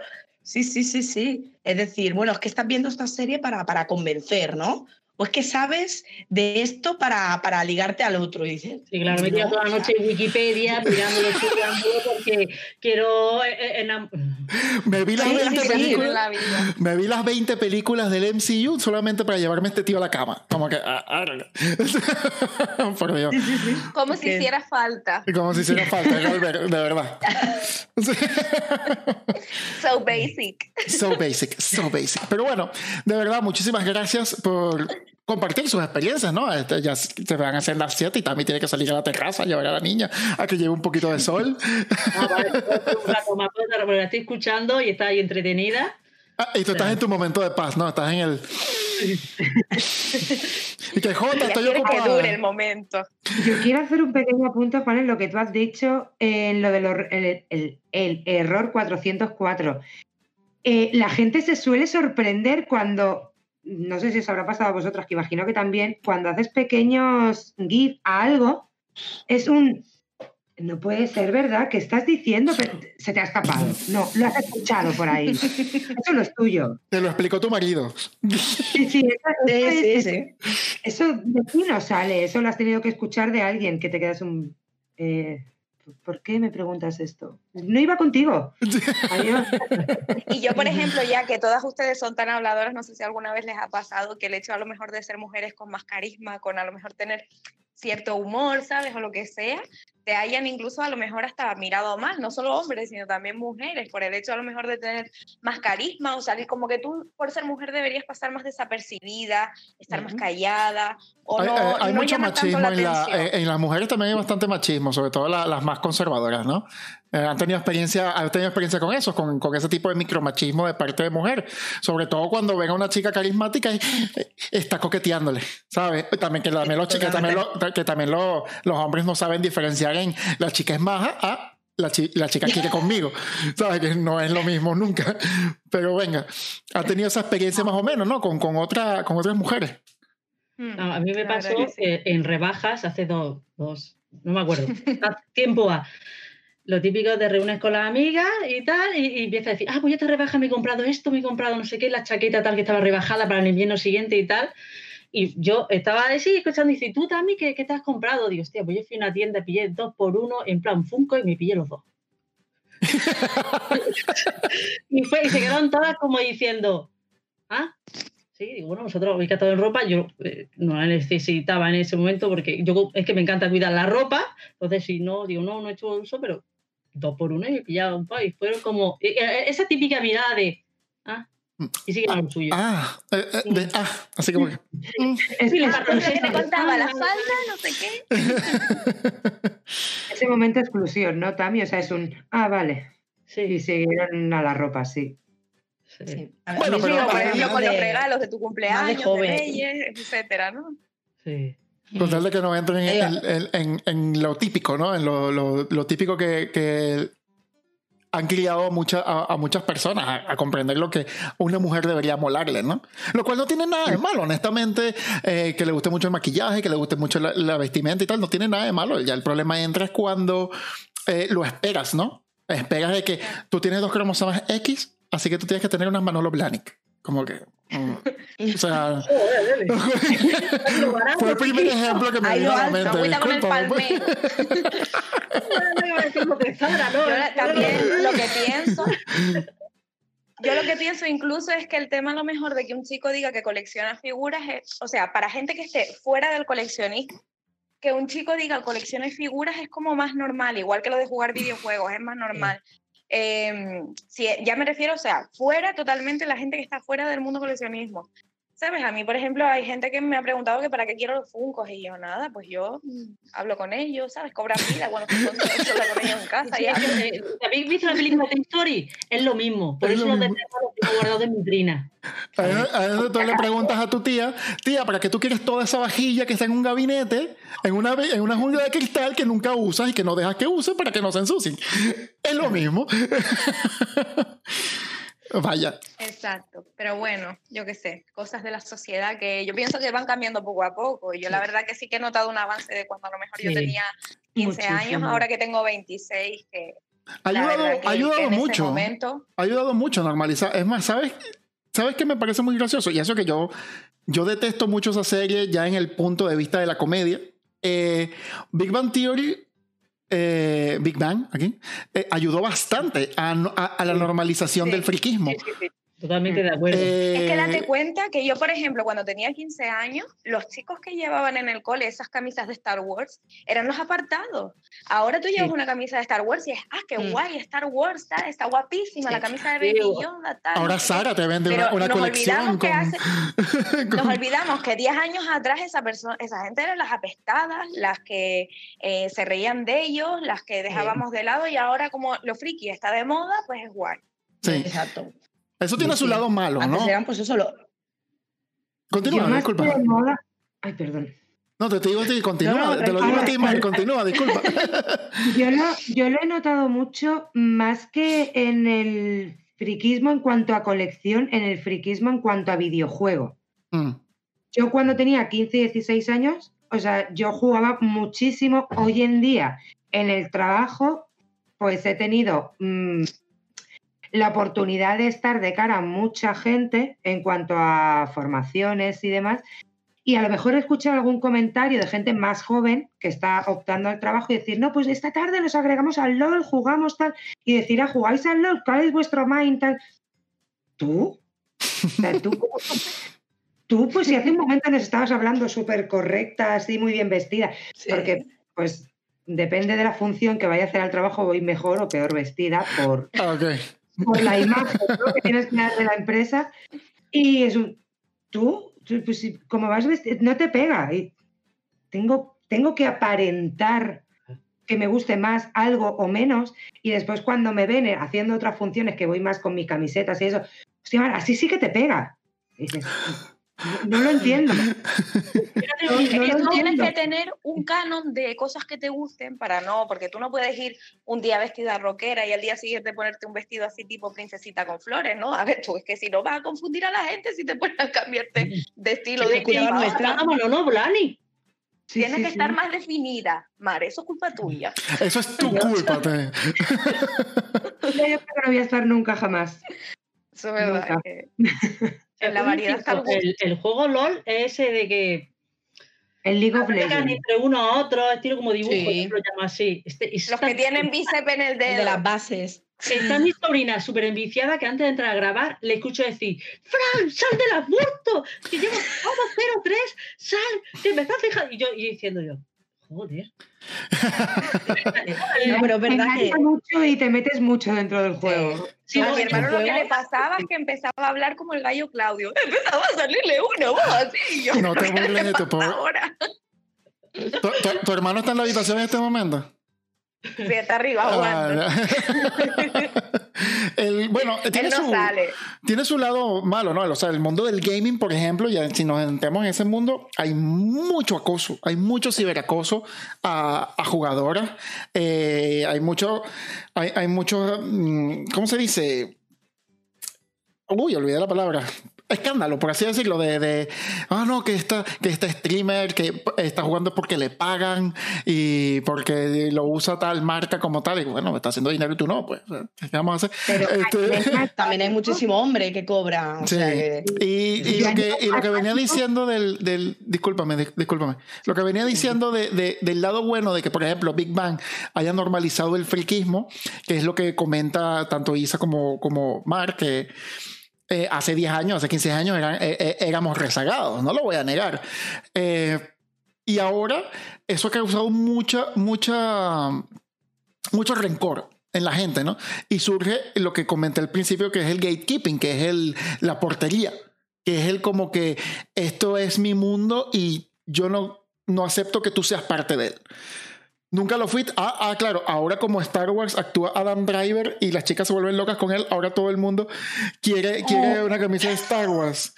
Sí, sí, sí, sí. Es decir, bueno, es que estás viendo esta serie para, para convencer, ¿no? O es que sabes de esto para, para ligarte al otro. Y dices, sí, claro, me toda la noche en Wikipedia mirándolo, estudiándolo porque quiero... Eh, eh, me, vi las 20 películas, me vi las 20 películas del MCU solamente para llevarme este tío a la cama. Como que... Ah, ah, por Dios. Como si hiciera falta. Como si hiciera falta, de verdad. so basic. So basic, so basic. Pero bueno, de verdad, muchísimas gracias por compartir sus experiencias, ¿no? Este, ya se van a hacer las 7 y también tiene que salir a la terraza, llevar a la niña a que lleve un poquito de sol. Ah, vale, la estoy escuchando y está ahí entretenida. Ah, y tú estás en tu momento de paz, ¿no? Estás en el... y que Jota, estoy ocupada. que dure el momento. Yo quiero hacer un pequeño apunte, Juan, en lo que tú has dicho, en lo del el, el, el, error 404. Eh, la gente se suele sorprender cuando no sé si os habrá pasado a vosotras, que imagino que también, cuando haces pequeños GIF a algo, es un. No puede ser verdad que estás diciendo que se te ha escapado. No, lo has escuchado por ahí. Eso no es tuyo. Te lo explicó tu marido. Sí, sí, eso, de ti no sale. Eso lo has tenido que escuchar de alguien que te quedas un. Eh, ¿por qué me preguntas esto? No iba contigo. y yo, por ejemplo, ya que todas ustedes son tan habladoras, no sé si alguna vez les ha pasado que el hecho a lo mejor de ser mujeres con más carisma, con a lo mejor tener cierto humor, ¿sabes? O lo que sea, te hayan incluso a lo mejor hasta mirado mal, no solo hombres, sino también mujeres, por el hecho a lo mejor de tener más carisma o salir como que tú por ser mujer deberías pasar más desapercibida, estar más callada. O hay, no, hay mucho machismo en, la, en, las mujeres también hay bastante machismo, sobre todo las más conservadoras, ¿no? Eh, han tenido experiencia, han tenido experiencia con eso, con, con, ese tipo de micromachismo de parte de mujer. Sobre todo cuando ven a una chica carismática y eh, está coqueteándole, ¿sabes? También que también los chicas, también, que también los hombres no saben diferenciar en la chica es maja a la, la, chica quiere conmigo. ¿Sabes? Que no es lo mismo nunca. Pero venga, ha tenido esa experiencia más o menos, ¿no? Con, con, otra, con otras mujeres. Hmm. a mí me pasó en rebajas hace dos, dos, no me acuerdo, tiempo a lo típico de reúnes con las amigas y tal, y, empieza a decir, ah, pues ya te rebaja, me he comprado esto, me he comprado no sé qué, la chaqueta tal que estaba rebajada para el invierno siguiente y tal. Y yo estaba así escuchando y dice, ¿tú también qué, qué te has comprado? Digo, hostia, pues yo fui a una tienda, pillé dos por uno en plan Funko y me pillé los dos. y, fue, y se quedaron todas como diciendo, ah, sí, digo, bueno, vosotros habéis gastado en ropa, yo eh, no la necesitaba en ese momento porque yo es que me encanta cuidar la ropa, entonces si no, digo, no, no he hecho uso, pero dos por uno y pillaba un par y fueron como eh, eh, esa típica mirada de ah y sigue con lo suyo. Ah, eh, de, ah así como que sí, le contaba la falda no sé qué. Ese momento de exclusión no Tami o sea es un ah vale. Sí. Y siguieron a la ropa sí. Sí. Bueno, pero, por ejemplo, con los regalos de tu cumpleaños, de, de Reyes, etcétera, ¿no? Sí. Con tal de que no entren en, en, en, lo típico, ¿no? En lo, lo, lo típico que, que, han criado a, a, muchas personas a, comprender lo que una mujer debería molarle, ¿no? Lo cual no tiene nada de malo, honestamente, eh, que le guste mucho el maquillaje, que le guste mucho la, vestimenta y tal, no tiene nada de malo. Ya el problema entra es cuando eh, lo esperas, ¿no? Esperas de que tú tienes dos cromosomas X, así que tú tienes que tener unas Manolo Blahnik. Como que. O sea. fue el primer ejemplo que me dio a la mente. Disculpa, yo también lo que pienso. Yo lo que pienso incluso es que el tema a lo mejor de que un chico diga que colecciona figuras es, o sea, para gente que esté fuera del coleccionismo, que un chico diga colecciona figuras es como más normal, igual que lo de jugar videojuegos, es más normal. Eh, si, ya me refiero, o sea, fuera totalmente la gente que está fuera del mundo coleccionismo. ¿Sabes? A mí, por ejemplo, hay gente que me ha preguntado que para qué quiero los funcos y yo nada, pues yo mm, hablo con ellos, ¿sabes? Cobran vida cuando estoy sola con ellos en casa. Es que, eh, ¿Habéis visto la película Toy Story? Es lo mismo. Por Es eso lo tengo guardados en mi trina. Ahí es- ahí es donde tú le preguntas a tu tía, tía, ¿para qué tú quieres toda esa vajilla que está en un gabinete, en una, en una jungla de cristal que nunca usas y que no dejas que use para que no se ensucien? Es lo mismo. Vaya. Exacto, pero bueno, yo qué sé, cosas de la sociedad que yo pienso que van cambiando poco a poco. y Yo la verdad que sí que he notado un avance de cuando a lo mejor yo tenía 15 años, ahora que tengo 26, que Ha la ayudado, que- ha ayudado que en ese mucho. momento, ha ayudado mucho a normalizar. Es más, ¿sabes? ¿Sabes qué me parece muy gracioso? Y eso que yo, yo detesto mucho esa serie ya en el punto de vista de la comedia. Eh, Big Bang Theory, eh, Big Bang, aquí, eh, ayudó bastante a, a- a la normalización Sí. del friquismo. Sí, sí. Totalmente de acuerdo. Eh, Es que date cuenta que yo, por ejemplo, cuando tenía 15 años, los chicos que llevaban en el cole esas camisas de Star Wars eran los apartados. Ahora tú llevas Sí. una camisa de Star Wars y es, ah, qué Mm. guay, Star Wars, tal, está guapísima, la Sí. camisa de Sí, Baby Yoda, tal. ahora no sé qué". Sara te vende Pero una, una nos colección olvidamos que con, hace- Nos con- olvidamos que 10 años atrás esa, persona, esa gente eran las apestadas, las que eh, se reían de ellos, las que dejábamos de lado y ahora como lo friki está de moda, pues es guay. Sí. Exacto. Eso tiene su Sí. lado malo, Antes ¿no? eran pues eso, lo- Continúa, Yo disculpa. que moda- Ay, perdón. No, te digo a ti, continúa. No, te lo digo a ti, continúa, disculpa. Yo lo, yo lo he notado mucho más que en el friquismo en cuanto a colección, en el friquismo en cuanto a videojuego. Mm. Yo cuando tenía 15, 16 años, o sea, yo jugaba muchísimo. Hoy en día, en el trabajo, pues he tenido mm, la oportunidad de estar de cara a mucha gente en cuanto a formaciones y demás. Y a lo mejor he escuchado algún comentario de gente más joven que está optando al trabajo y decir, no, pues esta tarde nos agregamos al LOL, jugamos tal. Y decir, ah, jugáis al LOL, ¿cuál es vuestro main tal? ¿Tú? O sea, ¿tú, cómo- tú, pues si hace un momento nos estabas hablando súper correcta, así muy bien vestida, Sí. porque pues depende de la función que vaya a hacer al trabajo, voy mejor o peor vestida por. Por la imagen ¿no? que tienes que dar de la empresa. Y es un, tú, pues como vas vestida, no te pega. Tengo, tengo que aparentar que me guste más algo o menos y después cuando me ven haciendo otras funciones que voy más con mis camisetas y eso, hostia, así sí que te pega. Y dices, no, no lo entiendo. No, no lo tú tienes entiendo. que tener un canon de cosas que te gusten para no, porque tú no puedes ir un día vestida rockera y al día siguiente ponerte un vestido así tipo princesita con flores, ¿no? A ver, tú es que si no vas a confundir a la gente si te pones a cambiarte de estilo Sí, de que cuidado nuestra. ¿no, Blani? Sí, Tienes sí, que sí. estar más definida, Mar, eso es culpa tuya. Eso es tu culpa. te- Yo creo que no voy a estar nunca jamás. Eso es verdad. Nunca. que en la variedad está el inciso, gusto. el, el juego LOL es ese de que El League of pegan Legends. entre uno a otro, estilo como dibujo, Sí. yo lo llamo así. Este, es Los que tienen bíceps en el de las bases. Está mi sobrina súper enviciada que antes de entrar a grabar le escucho decir ¡Fran, sal del aborto! Que llevo 0-3, sal, que me estás dejando... Y yo y diciendo yo, joder. No, pero Te verdad que. engancha mucho y te metes mucho dentro del juego. Sí, a no, mi hermano lo que le pasaba es que empezaba a hablar como el gallo Claudio. Empezaba a salirle una voz así. y yo, No te ¿qué le burles de tu pobre- ahora? ¿Tu, tu- tu hermano está en la habitación en este momento? Sí, está arriba jugando. Ah. El- bueno, tiene no su, sale. tiene su lado malo, ¿no? O sea, el mundo del gaming, por ejemplo, ya si nos entramos en ese mundo, hay mucho acoso, hay mucho ciberacoso a, a jugadoras, eh, hay mucho, hay, hay mucho, mm, ¿cómo se dice? Uy, olvidé la palabra. Escándalo, por así decirlo, de, de ah, no, que esta, que este streamer que está jugando porque le pagan y porque lo usa tal marca como tal, y bueno, me está haciendo dinero y tú no, pues, ¿qué vamos a hacer? Pero Este- También hay muchísimo hombre que cobra. O Sí. sea que- Y, y lo que, y lo que venía diciendo del, del discúlpame, dis- discúlpame, lo que venía diciendo de, de- del lado bueno de que, por ejemplo, Big Bang haya normalizado el friquismo, que es lo que comenta tanto Isa como, como Mark, que eh, hace 10 años, hace 15 años eran, eh, eh, éramos rezagados, no lo voy a negar. Y ahora eso ha causado mucha, mucha, mucho rencor en la gente, ¿no? Y surge lo que comenté al principio, que es el gatekeeping, que es el, la portería. que es el como que esto es mi mundo y yo no, no acepto que tú seas parte de él. Nunca lo fui. Ah, ah, claro, ahora como Star Wars actúa Adam Driver y las chicas se vuelven locas con él, ahora todo el mundo quiere, quiere una camisa de Star Wars.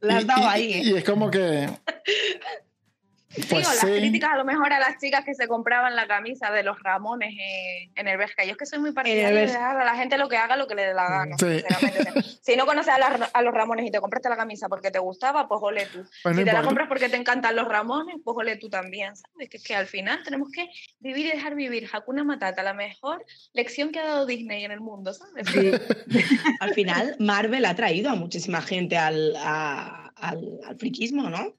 La has Y- dado y- ahí, ¿eh? Y es como que. Sí, Pues o las sí. críticas a lo mejor a las chicas que se compraban la camisa de los Ramones eh, en el Bershka. Yo es que soy muy partidaria de dejar a la gente lo que haga, lo que le dé la gana. Sí. sinceramente. Si no conoces a, las- a los Ramones y te compraste la camisa porque te gustaba, pues ole tú. Pues no si te la compras porque te encantan los Ramones, pues ole tú también, ¿sabes? Que es que al final tenemos que vivir y dejar vivir. Hakuna Matata, la mejor lección que ha dado Disney en el mundo, ¿sabes? Sí. Al final, Marvel ha traído a muchísima gente al, a- al, al friquismo, ¿no?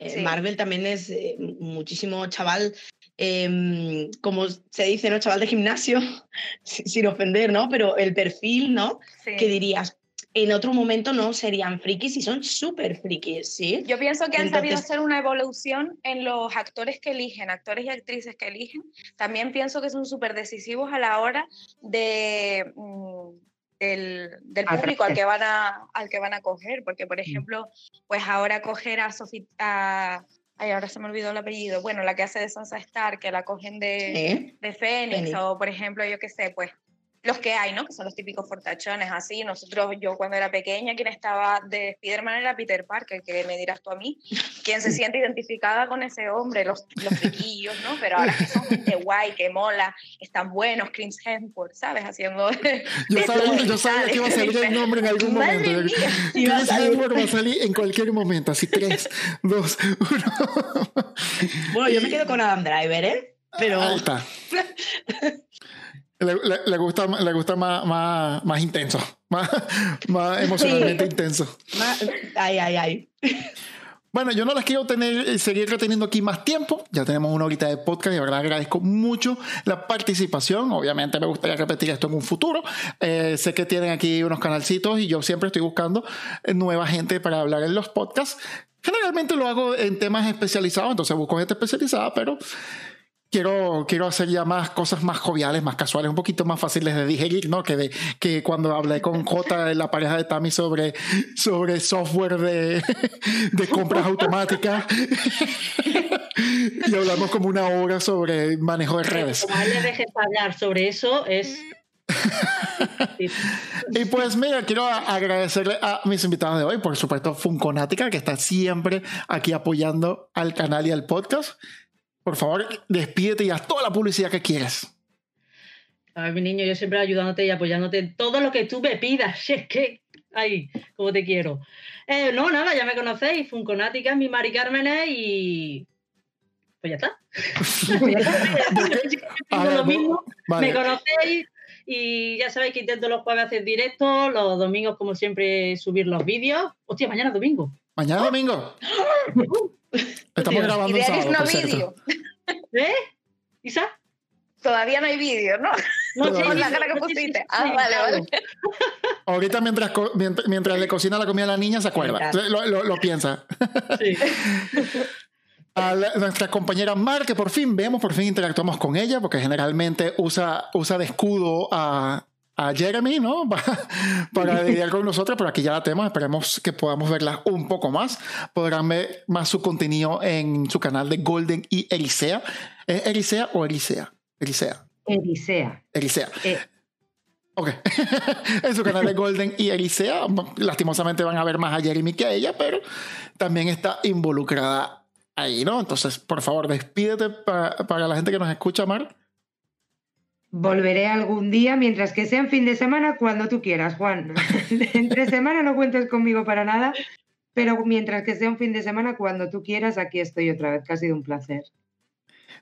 Eh, Sí. Marvel también es eh, muchísimo chaval, em, como se dice, ¿no? Chaval de gimnasio, sin ofender, ¿no? Pero el perfil, ¿no? Sí. Que dirías, en otro momento no serían frikis y son súper frikis, ¿sí? Yo pienso que han sabido hacer una evolución en los actores que eligen, actores y actrices que eligen. También pienso que son súper decisivos a la hora de, mm, del, del público al que, van a, al que van a coger. Porque, por ejemplo, pues ahora coger a Sofía... A, ay, ahora se me olvidó el apellido. Bueno, la que hace de Sansa Stark, que la cogen de, ¿Eh? de Fénix, Fénix. o por ejemplo, yo qué sé, pues los que hay, ¿no? Que son los típicos fortachones, así. Nosotros, yo cuando era pequeña, quien estaba de Spiderman era Peter Parker, que me dirás tú a mí, quien se siente identificada con ese hombre, los, los friquillos, ¿no? Pero ahora que son gente guay, que mola, están buenos, Chris Hemsworth, ¿sabes? Haciendo... Yo de sabía, yo sabía que iba a salir el nombre en algún Madre momento. mía, Chris salir. Hemsworth va a salir en cualquier momento. Así, tres, dos, uno. Bueno, yo me quedo con Adam Driver, ¿eh? Pero Ahí está. Le, le- le gusta, le gusta más, más, más intenso, más, más emocionalmente intenso. ma- ay, ay, ay. Bueno, yo no las quiero tener, eh, seguir reteniendo aquí más tiempo. Ya tenemos una horita de podcast y de verdad agradezco mucho la participación. Obviamente me gustaría repetir esto en un futuro. Eh, sé que tienen aquí unos canalcitos y yo siempre estoy buscando eh, nueva gente para hablar en los podcasts. Generalmente lo hago en temas especializados, entonces busco gente especializada, pero quiero, quiero hacer ya más cosas más joviales, más casuales, un poquito más fáciles de digerir, ¿no? Que, de, que cuando hablé con J, la pareja de Tami, sobre, sobre software de, de compras automáticas. y hablamos como una hora sobre manejo de redes. Como le dejes hablar sobre eso, es. Y pues mira, quiero agradecerle a mis invitados de hoy, por supuesto Funconática, que está siempre aquí apoyando al canal y al podcast. Por favor, despídete y haz toda la publicidad que quieras. Ay, mi niño, yo siempre ayudándote y apoyándote en todo lo que tú me pidas. Si es que, ay, como te quiero. Eh, no, nada, ya me conocéis. Funconática, mi Mari Cármenes y. Pues ya está. A Digo ver, lo mismo. Vale. Me conocéis y ya sabéis que intento los jueves hacer directos, los domingos, como siempre, subir los vídeos. Hostia, mañana es domingo. Mañana domingo. Estamos grabando sábado, no por cierto. vídeo. ¿Eh? ¿Isa? Todavía no hay vídeo, ¿no? No, Por la cara que pusiste. Ah, sí, vale, vale. Ahorita mientras, mientras, mientras le cocina la comida a la niña se acuerda. Lo, lo- lo piensa. Sí. A la- nuestra compañera Mar, que por fin vemos, por fin interactuamos con ella, porque generalmente usa, usa de escudo a, a Jeremy, ¿no? Pa- Para lidiar con nosotros, pero aquí ya la tenemos. Esperemos que podamos verla un poco más. Podrán ver más su contenido en su canal de Golden y Erisea. ¿Es Erisea o Erisea? Erisea. Elisea. Erisea. Eh, Ok. en su canal de Golden y Erisea. Lastimosamente van a ver más a Jeremy que a ella, pero también está involucrada ahí, ¿no? Entonces, por favor, despídete pa- para la gente que nos escucha, Mar. Volveré algún día, mientras que sea en fin de semana, cuando tú quieras, Juan. Entre semana no cuentes conmigo para nada, pero mientras que sea un fin de semana, cuando tú quieras, aquí estoy otra vez, que ha sido un placer.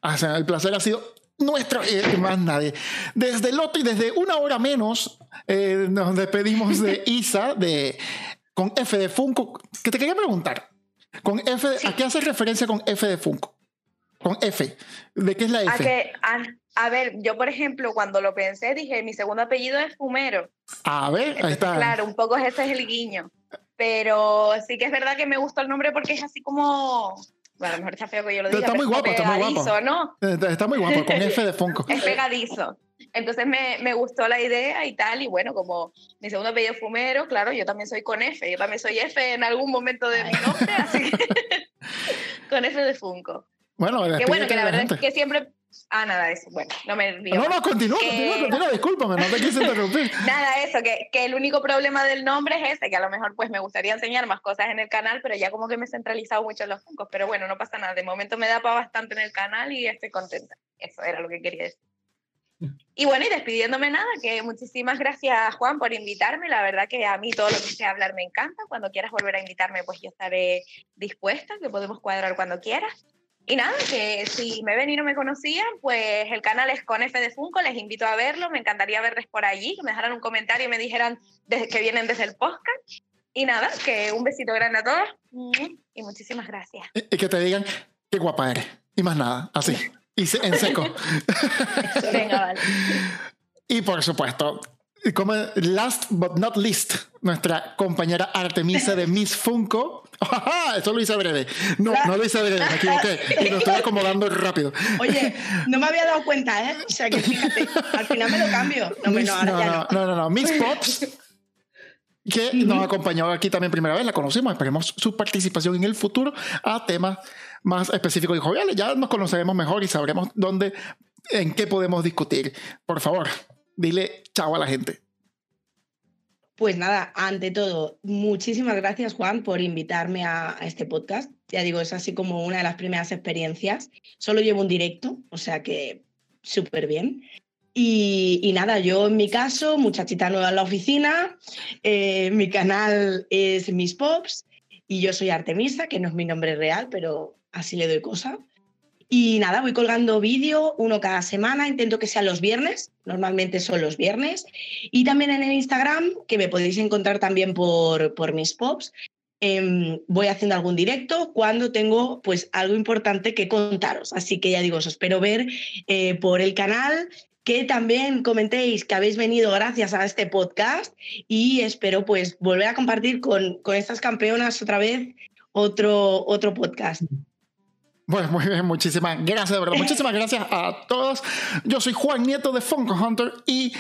Ah, o sea, el placer ha sido nuestro eh, más nadie. Desde Loto y desde una hora menos eh, nos despedimos de Isa de con F de Funko. Que te quería preguntar, con F, de- ¿a qué hace referencia con F de Funko? Con F. ¿De qué es la A, F? que, a, a ver, yo por ejemplo, cuando lo pensé, dije, mi segundo apellido es Fumero. A ver, ahí Entonces, está. claro, un poco ese es el guiño. Pero sí que es verdad que me gustó el nombre porque es así como... Bueno, a lo mejor está feo que yo lo Pero diga, está muy es guapo, está muy guapo. ¿no? Está, muy guapo, con F de Funko. Es pegadizo. Entonces me, me, gustó la idea y tal, y bueno, como mi segundo apellido fumero, claro, yo también soy con F, yo también soy F en algún momento de mi nombre, así que con F de Funko. Bueno, que bueno, que la verdad es que siempre Ah, nada, eso. Bueno, no me río. No, no, continúa, continúa, continúa, discúlpame, no te quise interrumpir. nada, eso, que, que, el único problema del nombre es ese, que a lo mejor pues me gustaría enseñar más cosas en el canal, pero ya como que me he centralizado mucho en los funcos. Pero bueno, no pasa nada. De momento me da para bastante en el canal y estoy contenta. Eso era lo que quería decir. Y bueno, y despidiéndome nada, que muchísimas gracias Juan por invitarme. La verdad que a mí todo lo que sea hablar me encanta. Cuando quieras volver a invitarme, pues yo estaré dispuesta, que podemos cuadrar cuando quieras. Y nada, que si me ven y no me conocían, pues el canal es con F de Funko, les invito a verlo, me encantaría verles por allí, que me dejaran un comentario y me dijeran desde, que vienen desde el podcast. Y nada, que un besito grande a todos y muchísimas gracias. Y, que te digan qué guapa eres. Y más nada, así. Y en seco. Venga, vale. Y por supuesto, como last but not least, nuestra compañera Artemisa de Miss Funko. Eso lo hice breve. No, no lo hice breve, me equivoqué. Y lo estoy acomodando rápido. Oye, no me había dado cuenta, ¿eh? O sea que fíjate, al final me lo cambio. No, no, no, no, no, no, Miss Pops, que nos acompañó aquí también primera vez, la conocimos. Esperemos su participación en el futuro a temas más específicos y joviales. Ya nos conoceremos mejor y sabremos dónde, en qué podemos discutir. Por favor, dile chao a la gente. Pues nada, ante todo, muchísimas gracias Juan por invitarme a, este podcast. Ya digo, es así como una de las primeras experiencias. Solo llevo un directo, o sea que súper bien. Y, nada, yo en mi caso, muchachita nueva en la oficina, eh, mi canal es Miss Pops y yo soy Artemisa, que no es mi nombre real, pero así le doy cosa. Y nada, voy colgando vídeo, uno cada semana, intento que sean los viernes, normalmente son los viernes. Y también en el Instagram, que me podéis encontrar también por, por mis pops, em, voy haciendo algún directo cuando tengo pues algo importante que contaros. Así que ya digo, os espero ver eh, por el canal, que también comentéis que habéis venido gracias a este podcast y espero pues volver a compartir con, con estas campeonas otra vez otro, otro podcast. Bueno, muy bien, muchísimas gracias, de verdad. Muchísimas gracias a todos. Yo soy Juan Nieto de Funko Hunter y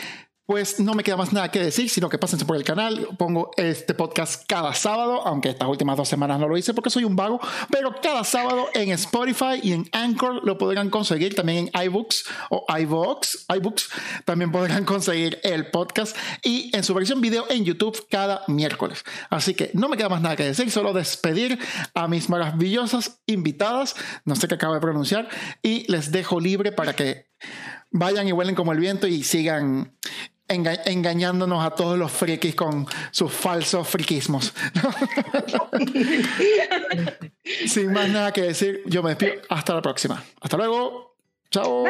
pues no me queda más nada que decir, sino que pásense por el canal. Pongo este podcast cada sábado, aunque estas últimas dos semanas no lo hice porque soy un vago, pero cada sábado en Spotify y en Anchor lo podrán conseguir. También en iBooks o iVoox, iBooks también podrán conseguir el podcast y en su versión video en YouTube cada miércoles. Así que no me queda más nada que decir, solo despedir a mis maravillosas invitadas, no sé qué acabo de pronunciar, y les dejo libre para que vayan y vuelen como el viento y sigan engañándonos a todos los frikis con sus falsos friquismos. Sin más nada que decir, yo me despido. Hasta la próxima. Hasta luego. Chao.